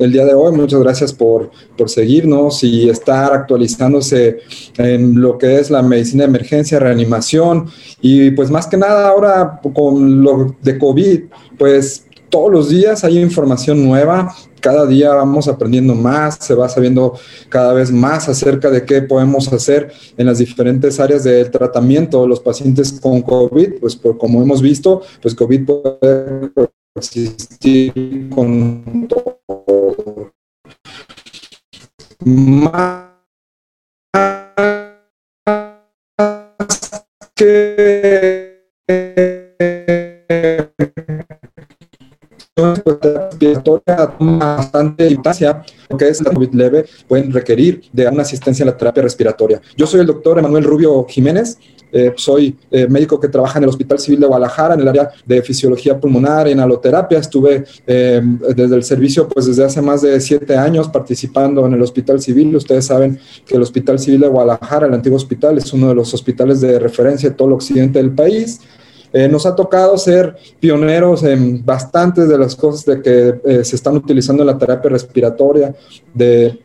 El día de hoy. Muchas gracias por, seguirnos y estar actualizándose en lo que es la medicina de emergencia, reanimación y pues más que nada ahora con lo de COVID, pues todos los días hay información nueva, cada día vamos aprendiendo más, se va sabiendo cada vez más acerca de qué podemos hacer en las diferentes áreas del tratamiento de los pacientes con COVID, pues como hemos visto, pues COVID puede existir con todo. Más que respiratoria toma bastante importancia, lo que es la COVID leve, pueden requerir de una asistencia en la terapia respiratoria. Yo soy el doctor Emanuel Rubio Jiménez, eh, soy eh, médico que trabaja en el Hospital Civil de Guadalajara en el área de fisiología pulmonar, en aloterapia. Estuve eh, desde el servicio, pues desde hace más de siete años participando en el Hospital Civil. Ustedes saben que el Hospital Civil de Guadalajara, el antiguo hospital, es uno de los hospitales de referencia de todo el occidente del país. Nos ha tocado ser pioneros en bastantes de las cosas de que se están utilizando en la terapia respiratoria, de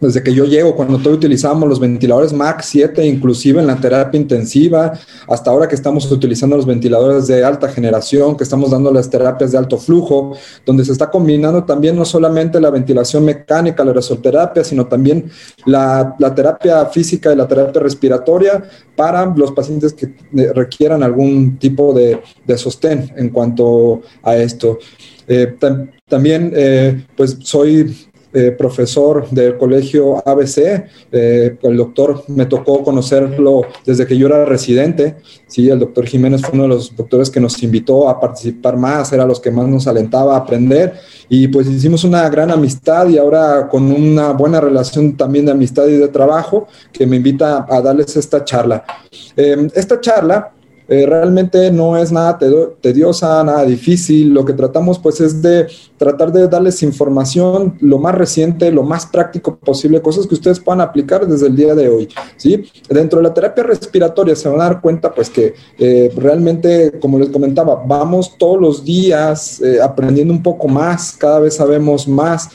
desde que yo llego, cuando todavía utilizábamos los ventiladores MAX 7, inclusive en la terapia intensiva, hasta ahora que estamos utilizando los ventiladores de alta generación, que estamos dando las terapias de alto flujo, donde se está combinando también no solamente la ventilación mecánica, la resoterapia, sino también la, terapia física y la terapia respiratoria para los pacientes que eh, requieran algún tipo de, sostén en cuanto a esto. Eh, también, eh, pues soy eh, profesor del colegio ABC. Eh, el doctor me tocó conocerlo desde que yo era residente. Sí, el doctor Jiménez fue uno de los doctores que nos invitó a participar más, era los que más nos alentaba a aprender. Y pues hicimos una gran amistad y ahora con una buena relación también de amistad y de trabajo que me invita a darles esta charla. Eh, esta charla eh, realmente no es nada tediosa, nada difícil. Lo que tratamos pues es de tratar de darles información lo más reciente, lo más práctico posible, cosas que ustedes puedan aplicar desde el día de hoy. ¿sí? Dentro de la terapia respiratoria se van a dar cuenta pues que eh, realmente, como les comentaba, vamos todos los días eh, aprendiendo un poco más, cada vez sabemos más.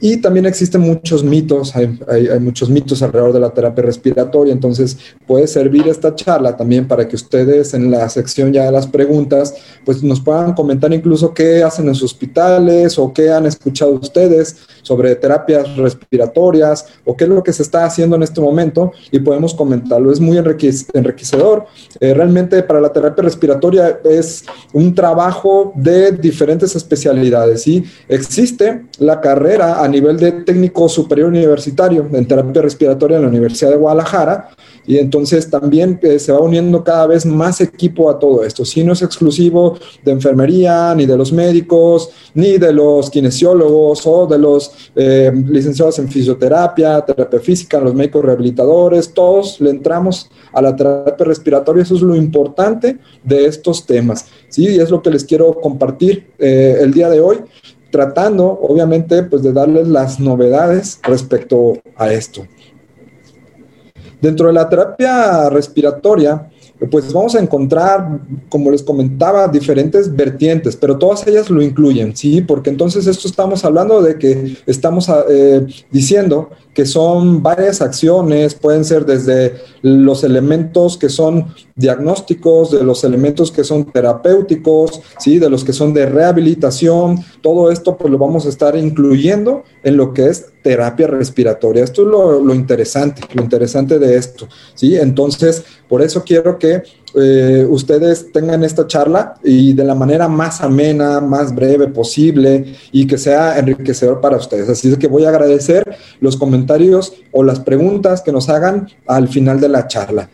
Y también existen muchos mitos, hay, muchos mitos alrededor de la terapia respiratoria, entonces puede servir esta charla también para que ustedes en la sección ya de las preguntas, pues nos puedan comentar incluso qué hacen en sus hospitales o qué han escuchado ustedes sobre terapias respiratorias o qué es lo que se está haciendo en este momento y podemos comentarlo. Es muy enriquecedor. Eh, realmente para la terapia respiratoria es un trabajo de diferentes especialidades. ¿sí? Existe la carrera a nivel de técnico superior universitario en terapia respiratoria en la Universidad de Guadalajara y entonces también eh, se va uniendo cada vez más equipo a todo esto. Si no es exclusivo de enfermería, ni de los médicos, ni de los kinesiólogos o de los eh, licenciados en fisioterapia, terapia física, los médicos rehabilitadores, todos le entramos a la terapia respiratoria. Eso es lo importante de estos temas. ¿sí? Y es lo que les quiero compartir eh, el día de hoy tratando obviamente pues de darles las novedades respecto a esto. Dentro de la terapia respiratoria, pues vamos a encontrar, como les comentaba, diferentes vertientes, pero todas ellas lo incluyen, ¿sí? Porque entonces esto estamos hablando de que estamos eh, diciendo que son varias acciones, pueden ser desde los elementos que son diagnósticos, de los elementos que son terapéuticos, ¿sí? de los que son de rehabilitación, todo esto pues lo vamos a estar incluyendo en lo que es terapia respiratoria. Esto es lo, interesante, lo interesante de esto, ¿sí? Entonces, por eso quiero que eh, ustedes tengan esta charla y de la manera más amena, más breve posible y que sea enriquecedor para ustedes. Así es que voy a agradecer los comentarios o las preguntas que nos hagan al final de la charla.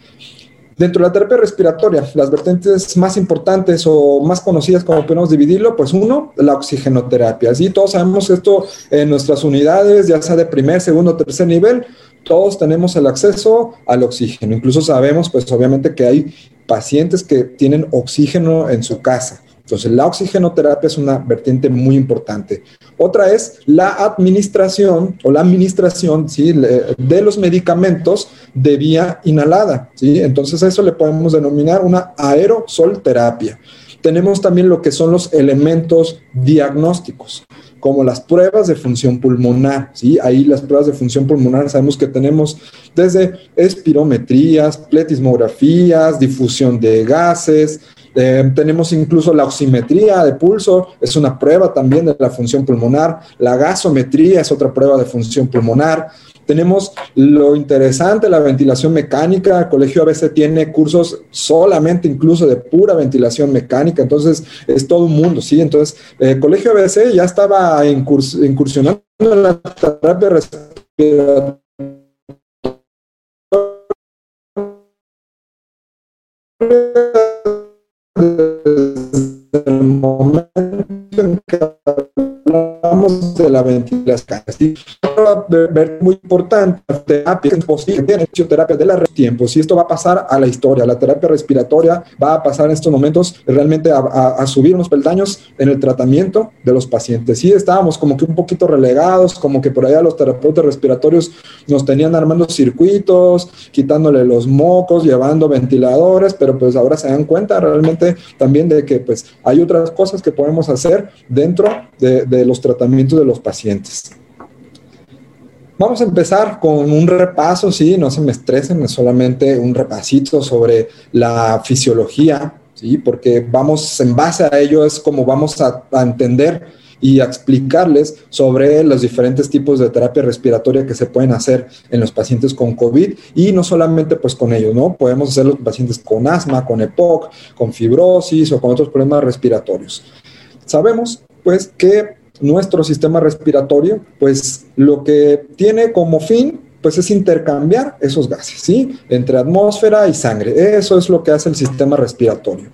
Dentro de la terapia respiratoria, las vertientes más importantes o más conocidas, como podemos dividirlo, pues uno, la oxigenoterapia. Así todos sabemos esto en nuestras unidades, ya sea de primer, segundo, tercer nivel, todos tenemos el acceso al oxígeno. Incluso sabemos, pues obviamente que hay pacientes que tienen oxígeno en su casa. Entonces, la oxigenoterapia es una vertiente muy importante. Otra es la administración o la administración ¿sí? de los medicamentos de vía inhalada. ¿sí? Entonces, eso le podemos denominar una aerosolterapia. Tenemos también lo que son los elementos diagnósticos como las pruebas de función pulmonar, ¿sí? Ahí las pruebas de función pulmonar sabemos que tenemos desde espirometrías, pletismografías, difusión de gases, eh, tenemos incluso la oximetría de pulso, es una prueba también de la función pulmonar, la gasometría es otra prueba de función pulmonar, tenemos lo interesante, la ventilación mecánica. El Colegio ABC tiene cursos solamente incluso de pura ventilación mecánica, entonces es todo un mundo, ¿sí? Entonces, el eh, Colegio ABC ya estaba incursionando en la terapia respiratoria desde el momento en que hablamos de la ventilación. Ver muy importante, terapia fisioterapia de la tiempos y esto va a pasar a la historia. La terapia respiratoria va a pasar en estos momentos realmente a, subir unos peldaños en el tratamiento de los pacientes. Sí, estábamos como que un poquito relegados, como que por allá los terapeutas respiratorios nos tenían armando circuitos, quitándole los mocos, llevando ventiladores, pero pues ahora se dan cuenta realmente también de que pues hay otras cosas que podemos hacer dentro de, de los tratamientos de los pacientes. Vamos a empezar con un repaso, sí, no se me estresen, es solamente un repasito sobre la fisiología, sí, porque vamos en base a ello es como vamos a, entender y a explicarles sobre los diferentes tipos de terapia respiratoria que se pueden hacer en los pacientes con COVID y no solamente pues con ellos, ¿no? Podemos hacer los pacientes con asma, con EPOC, con fibrosis o con otros problemas respiratorios. Sabemos pues que nuestro sistema respiratorio, pues lo que tiene como fin, pues es intercambiar esos gases, ¿sí? Entre atmósfera y sangre. Eso es lo que hace el sistema respiratorio.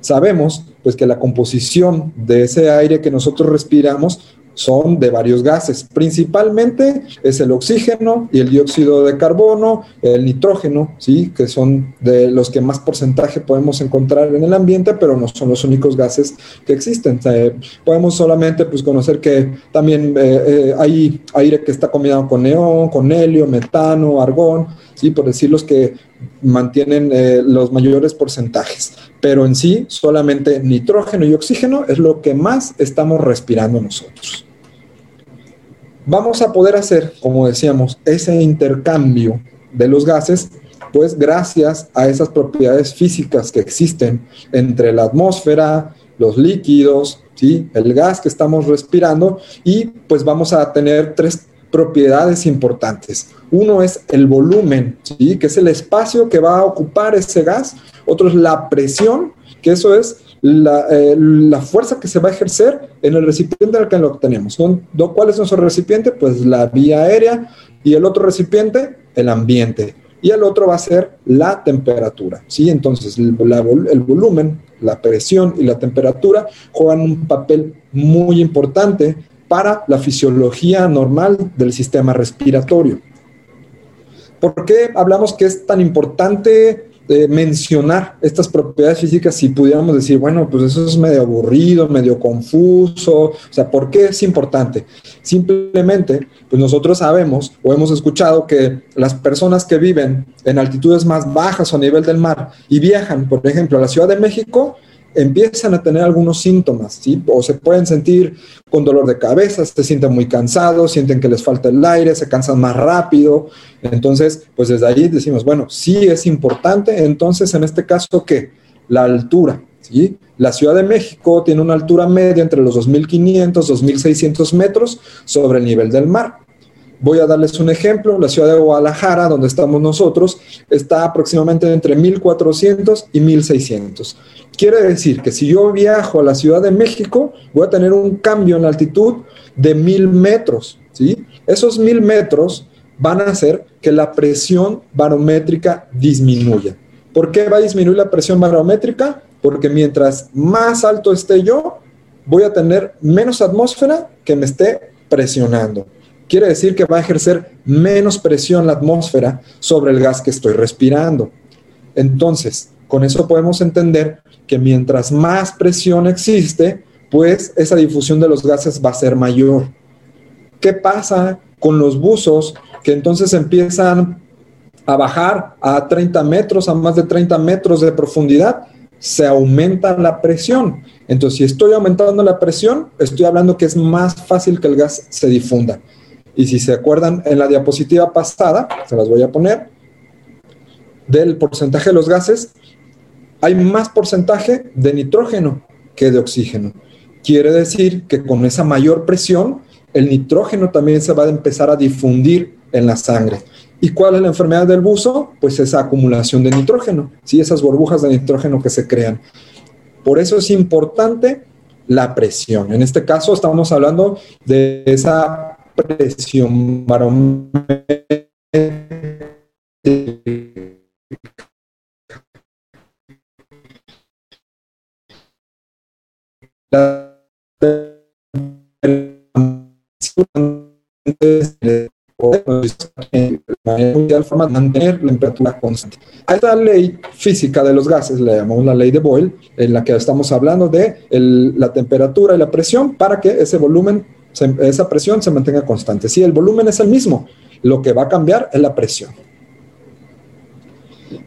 Sabemos, pues, que la composición de ese aire que nosotros respiramos son de varios gases. Principalmente es el oxígeno y el dióxido de carbono, el nitrógeno, ¿sí? que son de los que más porcentaje podemos encontrar en el ambiente, pero no son los únicos gases que existen. podemos solamente pues, conocer que también eh, eh, hay aire que está combinado con neón, con helio, metano, argón, ¿sí? por decir los que mantienen eh, los mayores porcentajes. Pero en sí, solamente nitrógeno y oxígeno es lo que más estamos respirando nosotros. Vamos a poder hacer, como decíamos, ese intercambio de los gases, pues gracias a esas propiedades físicas que existen entre la atmósfera, los líquidos, ¿sí? el gas que estamos respirando y pues vamos a tener tres propiedades importantes. Uno es el volumen, ¿sí? que es el espacio que va a ocupar ese gas. Otro es la presión, que eso es la, eh, fuerza que se va a ejercer en el recipiente al que lo tenemos. ¿Cuál es nuestro recipiente? Pues la vía aérea y el otro recipiente, el ambiente. Y el otro va a ser la temperatura. ¿sí? Entonces, el volumen, la presión y la temperatura juegan un papel muy importante para la fisiología normal del sistema respiratorio. ¿Por qué hablamos que es tan importante eh, mencionar estas propiedades físicas si pudiéramos decir, bueno, pues eso es medio aburrido, medio confuso? O sea, ¿por qué es importante? Simplemente, pues nosotros sabemos o hemos escuchado que las personas que viven en altitudes más bajas o a nivel del mar y viajan, por ejemplo, a la Ciudad de México, empiezan a tener algunos síntomas, ¿sí? O se pueden sentir con dolor de cabeza, se sienten muy cansados, sienten que les falta el aire, se cansan más rápido. Entonces, pues desde ahí decimos, bueno, sí es importante. Entonces, en este caso, ¿qué? La altura, ¿sí? La Ciudad de México tiene una altura media entre los 2.500, 2.600 metros sobre el nivel del mar. Voy a darles un ejemplo. La ciudad de Guadalajara, donde estamos nosotros, está aproximadamente entre 1400 y 1600. Quiere decir que si yo viajo a la Ciudad de México, voy a tener un cambio en la altitud de 1000 metros. ¿sí? Esos 1000 metros van a hacer que la presión barométrica disminuya. ¿Por qué va a disminuir la presión barométrica? Porque mientras más alto esté yo, voy a tener menos atmósfera que me esté presionando. Quiere decir que va a ejercer menos presión la atmósfera sobre el gas que estoy respirando. Entonces, con eso podemos entender que mientras más presión existe, pues esa difusión de los gases va a ser mayor. ¿Qué pasa con los buzos que entonces empiezan a bajar a 30 metros, a más de 30 metros de profundidad, se aumenta la presión. Entonces, si estoy aumentando la presión, estoy hablando que es más fácil que el gas se difunda. Y si se acuerdan en la diapositiva pasada, se las voy a poner, del porcentaje de los gases, hay más porcentaje de nitrógeno que de oxígeno. Quiere decir que con esa mayor presión, el nitrógeno también se va a empezar a difundir en la sangre. ¿Y cuál es la enfermedad del buzo? Pues esa acumulación de nitrógeno, ¿sí? esas burbujas de nitrógeno que se crean. Por eso es importante la presión. En este caso estamos hablando de esa presión barométrica. La mantener la temperatura constante. A esta ley física de los gases le llamamos la ley de Boyle, en la que estamos hablando de la temperatura y la presión para que ese volumen, esa presión se mantenga constante. Si el volumen es el mismo, lo que va a cambiar es la presión.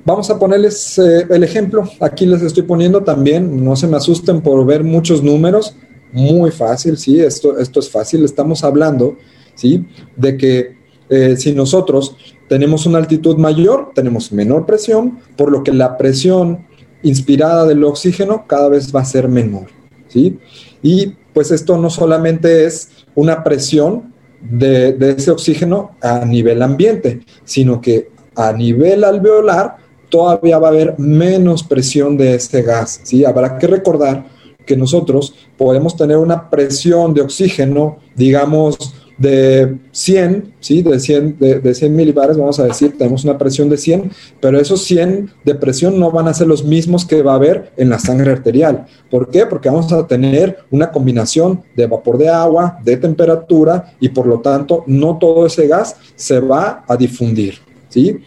Vamos a ponerles eh, el ejemplo. Aquí les estoy poniendo también, no se me asusten por ver muchos números. Muy fácil, sí, esto, esto es fácil. Estamos hablando, sí, de que eh, si nosotros tenemos una altitud mayor, tenemos menor presión, por lo que la presión inspirada del oxígeno cada vez va a ser menor. ¿sí? Y pues esto no solamente es una presión de, de ese oxígeno a nivel ambiente, sino que a nivel alveolar todavía va a haber menos presión de ese gas. ¿sí? Habrá que recordar que nosotros podemos tener una presión de oxígeno, digamos, de 100, ¿sí? de, 100, de, de 100 milibares, vamos a decir, tenemos una presión de 100, pero esos 100 de presión no van a ser los mismos que va a haber en la sangre arterial. ¿Por qué? Porque vamos a tener una combinación de vapor de agua, de temperatura, y por lo tanto no todo ese gas se va a difundir. ¿sí?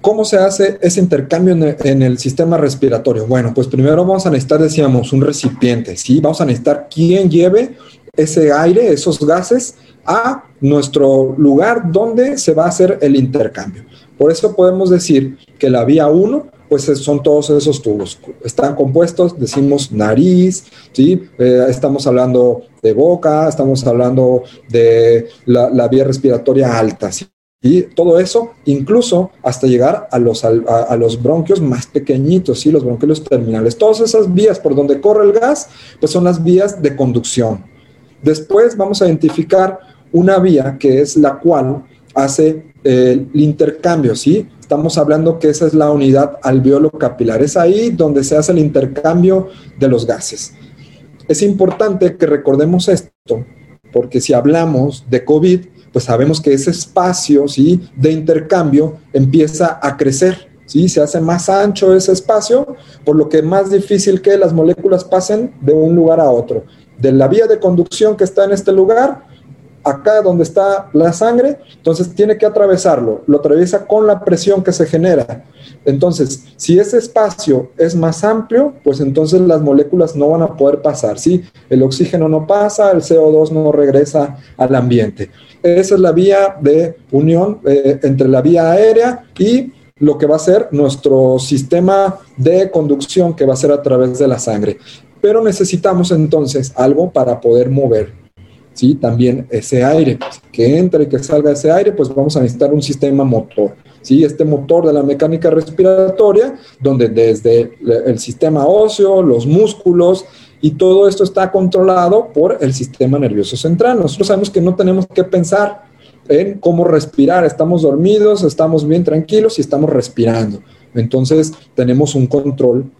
¿Cómo se hace ese intercambio en el, sistema respiratorio? Bueno, pues primero vamos a necesitar, decíamos, un recipiente, ¿sí? Vamos a necesitar quien lleve ese aire, esos gases, a nuestro lugar donde se va a hacer el intercambio. Por eso podemos decir que la vía 1, pues son todos esos tubos. Están compuestos, decimos nariz, ¿sí? Eh, estamos hablando de boca, estamos hablando de la, vía respiratoria alta, ¿sí? Y todo eso, incluso hasta llegar a los, a, los bronquios más pequeñitos, ¿sí? los bronquios terminales. Todas esas vías por donde corre el gas, pues son las vías de conducción. Después vamos a identificar una vía que es la cual hace el intercambio, ¿sí? Estamos hablando que esa es la unidad alveolo capilar. Es ahí donde se hace el intercambio de los gases. Es importante que recordemos esto, porque si hablamos de COVID, pues sabemos que ese espacio ¿sí? de intercambio empieza a crecer. ¿sí? Se hace más ancho ese espacio, por lo que es más difícil que las moléculas pasen de un lugar a otro. De la vía de conducción que está en este lugar acá donde está la sangre, entonces tiene que atravesarlo, lo atraviesa con la presión que se genera. Entonces, si ese espacio es más amplio, pues entonces las moléculas no van a poder pasar, ¿sí? El oxígeno no pasa, el CO2 no regresa al ambiente. Esa es la vía de unión eh, entre la vía aérea y lo que va a ser nuestro sistema de conducción que va a ser a través de la sangre. Pero necesitamos entonces algo para poder mover ¿sí? También ese aire, que entre y que salga ese aire, pues vamos a necesitar un sistema motor, ¿sí? Este motor de la mecánica respiratoria, donde desde el sistema óseo, los músculos, y todo esto está controlado por el sistema nervioso central. Nosotros sabemos que no tenemos que pensar en cómo respirar, estamos dormidos, estamos bien tranquilos y estamos respirando. Entonces tenemos un control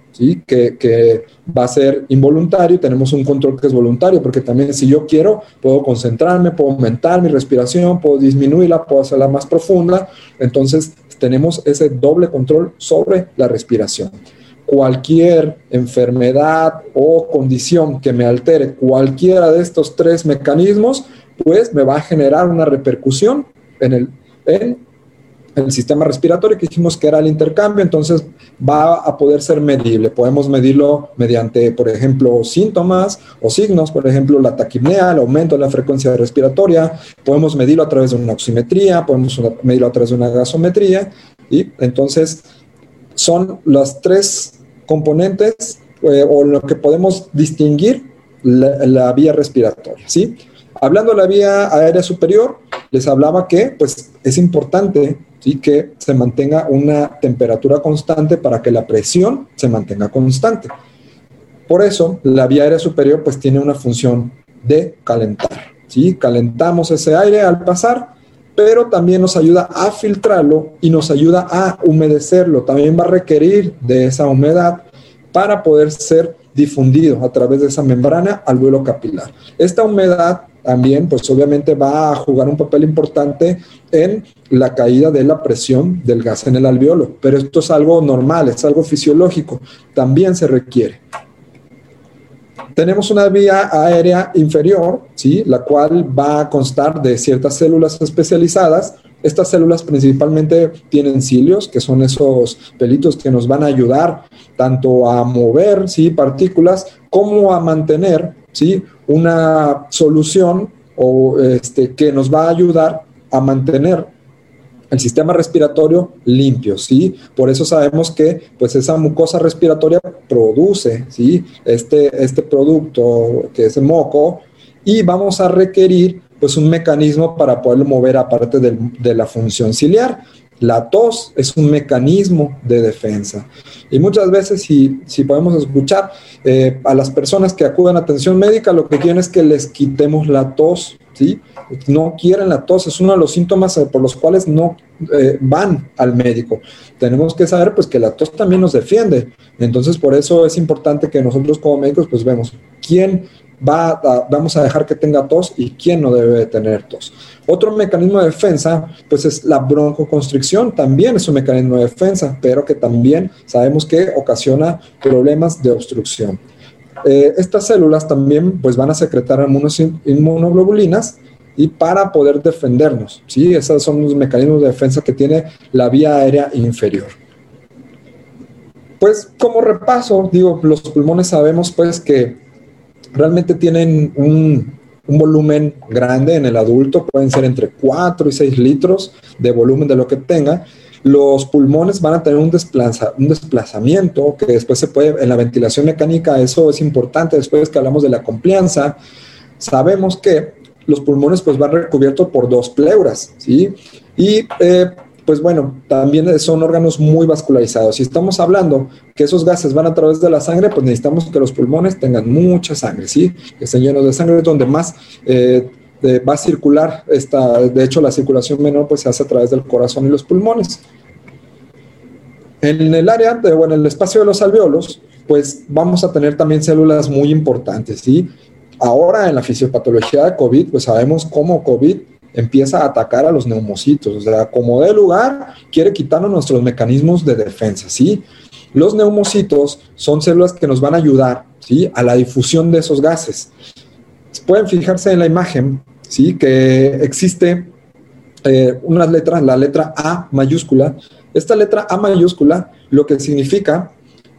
Que, va a ser involuntario tenemos un control que es voluntario, porque también si yo quiero, puedo concentrarme, puedo aumentar mi respiración, puedo disminuirla, puedo hacerla más profunda. Entonces tenemos ese doble control sobre la respiración. Cualquier enfermedad o condición que me altere cualquiera de estos tres mecanismos, pues me va a generar una repercusión en el, en el sistema respiratorio que dijimos que era el intercambio, entonces va a poder ser medible. Podemos medirlo mediante, por ejemplo, síntomas o signos, por ejemplo, la taquipnea, el aumento de la frecuencia respiratoria, podemos medirlo a través de una oximetría, podemos medirlo a través de una gasometría, y entonces son las tres componentes eh, o lo que podemos distinguir la, vía respiratoria, ¿sí? Hablando de la vía aérea superior, les hablaba que pues, es importante que se mantenga una temperatura constante para que la presión se mantenga constante. Por eso, la vía aérea superior pues, tiene una función de calentar. ¿sí? Calentamos ese aire al pasar, pero también nos ayuda a filtrarlo y nos ayuda a humedecerlo. También va a requerir de esa humedad para poder ser difundido a través de esa membrana al vuelo capilar. Esta humedad también, pues obviamente va a jugar un papel importante en la caída de la presión del gas en el alveolo, pero esto es algo normal, es algo fisiológico, también se requiere. Tenemos una vía aérea inferior, ¿sí? la cual va a constar de ciertas células especializadas. Estas células principalmente tienen cilios, que son esos pelitos que nos van a ayudar tanto a mover ¿sí? partículas como a mantener ¿sí? Una solución o este, que nos va a ayudar a mantener el sistema respiratorio limpio, ¿sí? Por eso sabemos que pues esa mucosa respiratoria produce, ¿sí? Este, este producto que es el moco y vamos a requerir pues un mecanismo para poderlo mover aparte de, de la función ciliar. La tos es un mecanismo de defensa. Y muchas veces, si, si podemos escuchar eh, a las personas que acuden a atención médica, lo que quieren es que les quitemos la tos, ¿sí? No quieren la tos, es uno de los síntomas eh, por los cuales no eh, van al médico. Tenemos que saber, pues, que la tos también nos defiende. Entonces, por eso es importante que nosotros como médicos, pues, vemos quién va vamos a dejar que tenga tos y quién no debe tener tos. Otro mecanismo de defensa, pues es la broncoconstricción, también es un mecanismo de defensa, pero que también sabemos que ocasiona problemas de obstrucción. Eh, estas células también pues van a secretar inmunoglobulinas y para poder defendernos, ¿sí? Esos son los mecanismos de defensa que tiene la vía aérea inferior. Pues como repaso, digo, los pulmones sabemos pues que realmente tienen un, volumen grande en el adulto, pueden ser entre 4 y 6 litros de volumen de lo que tenga. Los pulmones van a tener un, desplaza, un desplazamiento que después se puede, en la ventilación mecánica, eso es importante, después que hablamos de la complianza, sabemos que los pulmones pues van recubiertos por dos pleuras, ¿sí? Y eh, pues bueno, también son órganos muy vascularizados. Si estamos hablando que esos gases van a través de la sangre, pues necesitamos que los pulmones tengan mucha sangre, ¿sí? Que estén llenos de sangre, donde más eh, va a circular, esta, de hecho la circulación menor pues se hace a través del corazón y los pulmones. En el área, de, bueno, en el espacio de los alveolos, pues vamos a tener también células muy importantes, ¿sí? Ahora en la fisiopatología de COVID, pues sabemos cómo COVID empieza a atacar a los neumocitos. O sea, como de lugar, quiere quitarnos nuestros mecanismos de defensa, ¿sí? Los neumocitos son células que nos van a ayudar, ¿sí? A la difusión de esos gases. Pueden fijarse en la imagen, ¿sí? Que existe eh, una letra, la letra A mayúscula. Esta letra A mayúscula lo que significa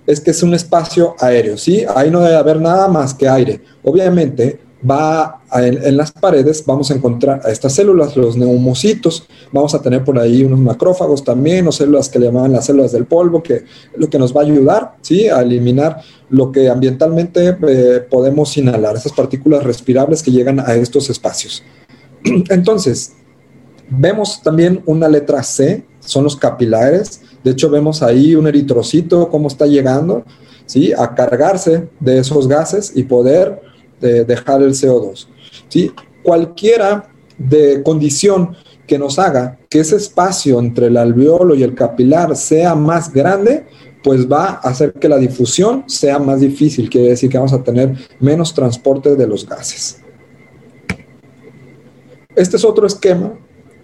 es que es un espacio aéreo, ¿sí? Ahí no debe haber nada más que aire. Obviamente, va en, las paredes, vamos a encontrar a estas células, los neumocitos, vamos a tener por ahí unos macrófagos también, o células que le llaman las células del polvo, que lo que nos va a ayudar ¿sí? a eliminar lo que ambientalmente eh, podemos inhalar, esas partículas respirables que llegan a estos espacios. Entonces, vemos también una letra C, son los capilares, de hecho vemos ahí un eritrocito, cómo está llegando, ¿sí? a cargarse de esos gases y poder de dejar el CO2. ¿sí? Cualquiera de condición que nos haga que ese espacio entre el alveolo y el capilar sea más grande, pues va a hacer que la difusión sea más difícil, quiere decir que vamos a tener menos transporte de los gases. Este es otro esquema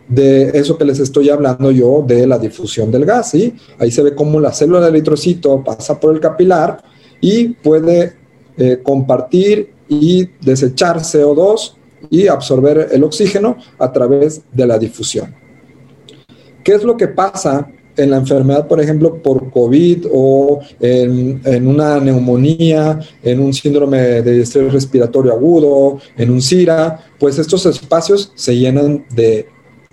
de eso que les estoy hablando yo de la difusión del gas. ¿sí? Ahí se ve cómo la célula del eritrocito pasa por el capilar y puede eh, compartir y desechar CO2 y absorber el oxígeno a través de la difusión. ¿Qué es lo que pasa en la enfermedad, por ejemplo, por COVID o en, una neumonía, en un síndrome de estrés respiratorio agudo, en un SIRA, pues estos espacios se llenan de,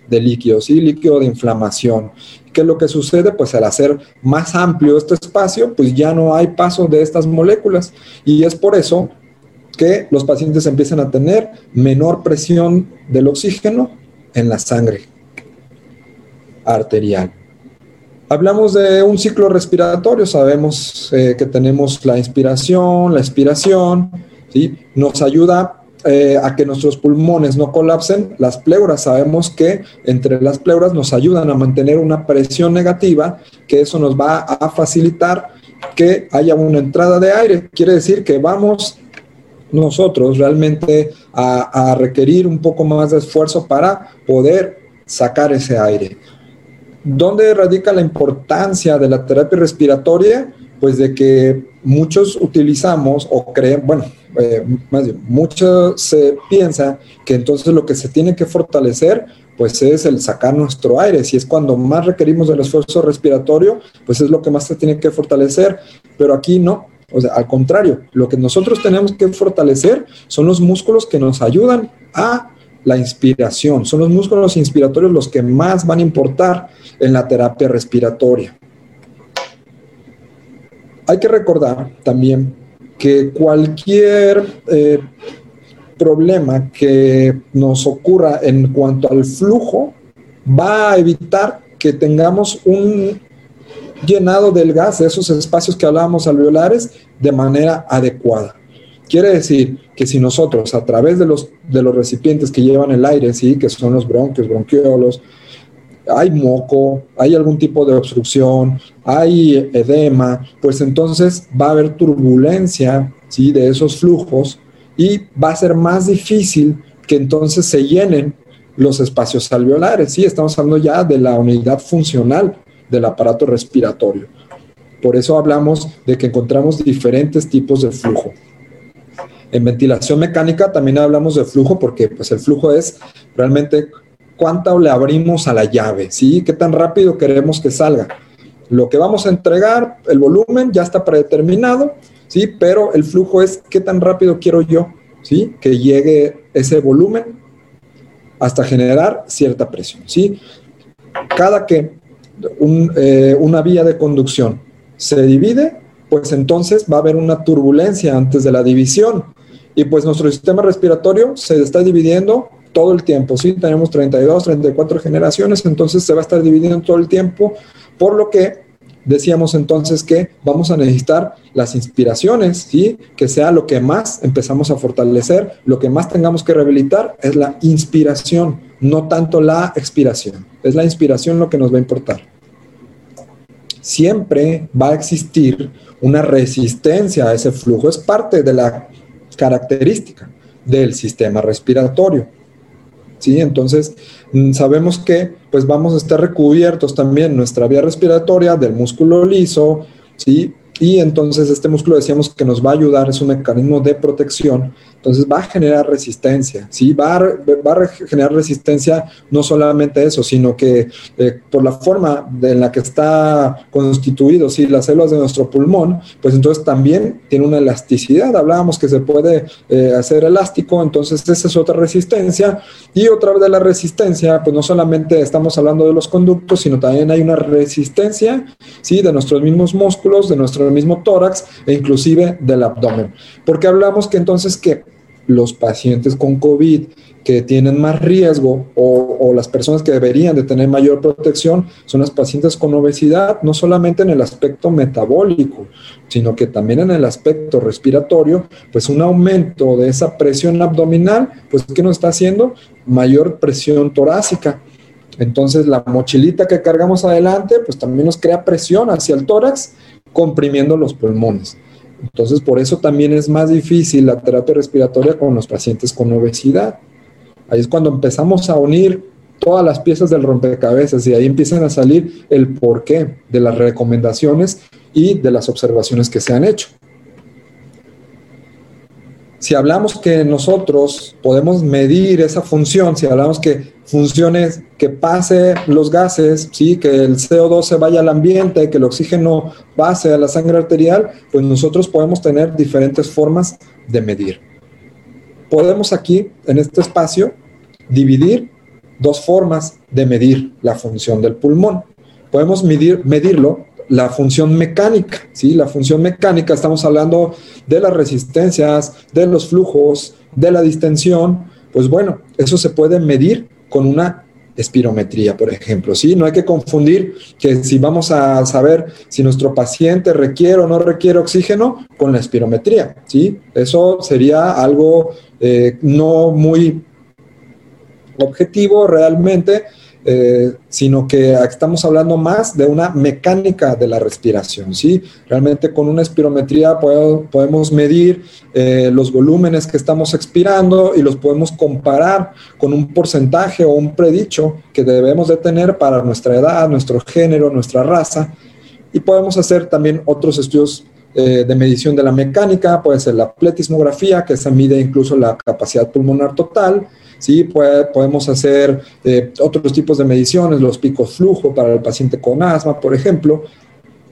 de líquido, ¿sí? líquido de inflamación. ¿Qué es lo que sucede? Pues al hacer más amplio este espacio, pues ya no hay paso de estas moléculas. Y es por eso que los pacientes empiezan a tener menor presión del oxígeno en la sangre arterial. Hablamos de un ciclo respiratorio, sabemos eh, que tenemos la inspiración, la expiración, nos ayuda eh, a que nuestros pulmones no colapsen. Las pleuras, sabemos que entre las pleuras nos ayudan a mantener una presión negativa, que eso nos va a facilitar que haya una entrada de aire. Quiere decir que vamos nosotros realmente a requerir un poco más de esfuerzo para poder sacar ese aire. ¿Dónde radica la importancia de la terapia respiratoria? Pues de que muchos utilizamos o creen, bueno, eh, más bien, mucho se piensa que entonces lo que se tiene que fortalecer pues es el sacar nuestro aire. Si es cuando más requerimos del esfuerzo respiratorio, pues es lo que más se tiene que fortalecer. Pero aquí no. O sea, al contrario, lo que nosotros tenemos que fortalecer son los músculos que nos ayudan a la inspiración. Son los músculos inspiratorios los que más van a importar en la terapia respiratoria. Hay que recordar también que cualquier eh, problema que nos ocurra en cuanto al flujo va a evitar que tengamos un llenado del gas de esos espacios que hablábamos alveolares de manera adecuada. Quiere decir que si nosotros a través de los, de los recipientes que llevan el aire, ¿sí? que son los bronquios, bronquiolos, hay moco, hay algún tipo de obstrucción, hay edema, pues entonces va a haber turbulencia ¿sí? de esos flujos y va a ser más difícil que entonces se llenen los espacios alveolares. Sí, estamos hablando ya de la unidad funcional del aparato respiratorio. Por eso hablamos de que encontramos diferentes tipos de flujo. En ventilación mecánica también hablamos de flujo porque pues el flujo es realmente cuánto le abrimos a la llave, ¿sí? ¿Qué tan rápido queremos que salga? Lo que vamos a entregar, el volumen ya está predeterminado, ¿sí? Pero el flujo es qué tan rápido quiero yo, ¿sí? Que llegue ese volumen hasta generar cierta presión, ¿sí? Cada que eh, una vía de conducción se divide, pues entonces va a haber una turbulencia antes de la división. Y pues nuestro sistema respiratorio se está dividiendo todo el tiempo, ¿sí? Tenemos 32, 34 generaciones, entonces se va a estar dividiendo todo el tiempo, por lo que decíamos entonces que vamos a necesitar las inspiraciones, ¿sí? Que sea lo que más empezamos a fortalecer, lo que más tengamos que rehabilitar es la inspiración, no tanto la expiración. Es la inspiración lo que nos va a importar. Siempre va a existir una resistencia a ese flujo, es parte de la característica del sistema respiratorio. ¿Sí? Entonces, mm, sabemos que pues vamos a estar recubiertos también nuestra vía respiratoria del músculo liso, ¿sí? Y entonces este músculo decíamos que nos va a ayudar, es un mecanismo de protección entonces va a generar resistencia, ¿sí? Va a, va a generar resistencia no solamente eso, sino que eh, por la forma en la que está constituido, ¿sí? Las células de nuestro pulmón, pues entonces también tiene una elasticidad. Hablábamos que se puede eh, hacer elástico, entonces esa es otra resistencia. Y otra de la resistencia, pues no solamente estamos hablando de los conductos, sino también hay una resistencia, ¿sí? De nuestros mismos músculos, de nuestro mismo tórax e inclusive del abdomen. Porque hablamos que entonces que los pacientes con COVID que tienen más riesgo o, las personas que deberían de tener mayor protección son las pacientes con obesidad, no solamente en el aspecto metabólico, sino que también en el aspecto respiratorio, pues un aumento de esa presión abdominal, pues ¿qué nos está haciendo? Mayor presión torácica. Entonces la mochilita que cargamos adelante, pues también nos crea presión hacia el tórax, comprimiendo los pulmones. Entonces, por eso también es más difícil la terapia respiratoria con los pacientes con obesidad. Ahí es cuando empezamos a unir todas las piezas del rompecabezas y ahí empiezan a salir el porqué de las recomendaciones y de las observaciones que se han hecho. Si hablamos que nosotros podemos medir esa función, si hablamos que funciones que pase los gases, ¿sí? que el CO2 se vaya al ambiente, que el oxígeno pase a la sangre arterial, pues nosotros podemos tener diferentes formas de medir. Podemos aquí, en este espacio, dividir dos formas de medir la función del pulmón. Podemos medir, medirlo la función mecánica, ¿sí? La función mecánica, estamos hablando de las resistencias, de los flujos, de la distensión, pues bueno, eso se puede medir con una espirometría, por ejemplo, ¿sí? No hay que confundir que si vamos a saber si nuestro paciente requiere o no requiere oxígeno con la espirometría, ¿sí? Eso sería algo eh, no muy objetivo realmente, eh, sino que estamos hablando más de una mecánica de la respiración, ¿sí? Realmente con una espirometría podemos medir eh, los volúmenes que estamos expirando y los podemos comparar con un porcentaje o un predicho que debemos de tener para nuestra edad, nuestro género, nuestra raza, y podemos hacer también otros estudios eh, de medición de la mecánica, puede ser la pletismografía, que se mide incluso la capacidad pulmonar total, ¿sí? podemos hacer eh, otros tipos de mediciones, los picos flujo para el paciente con asma, por ejemplo,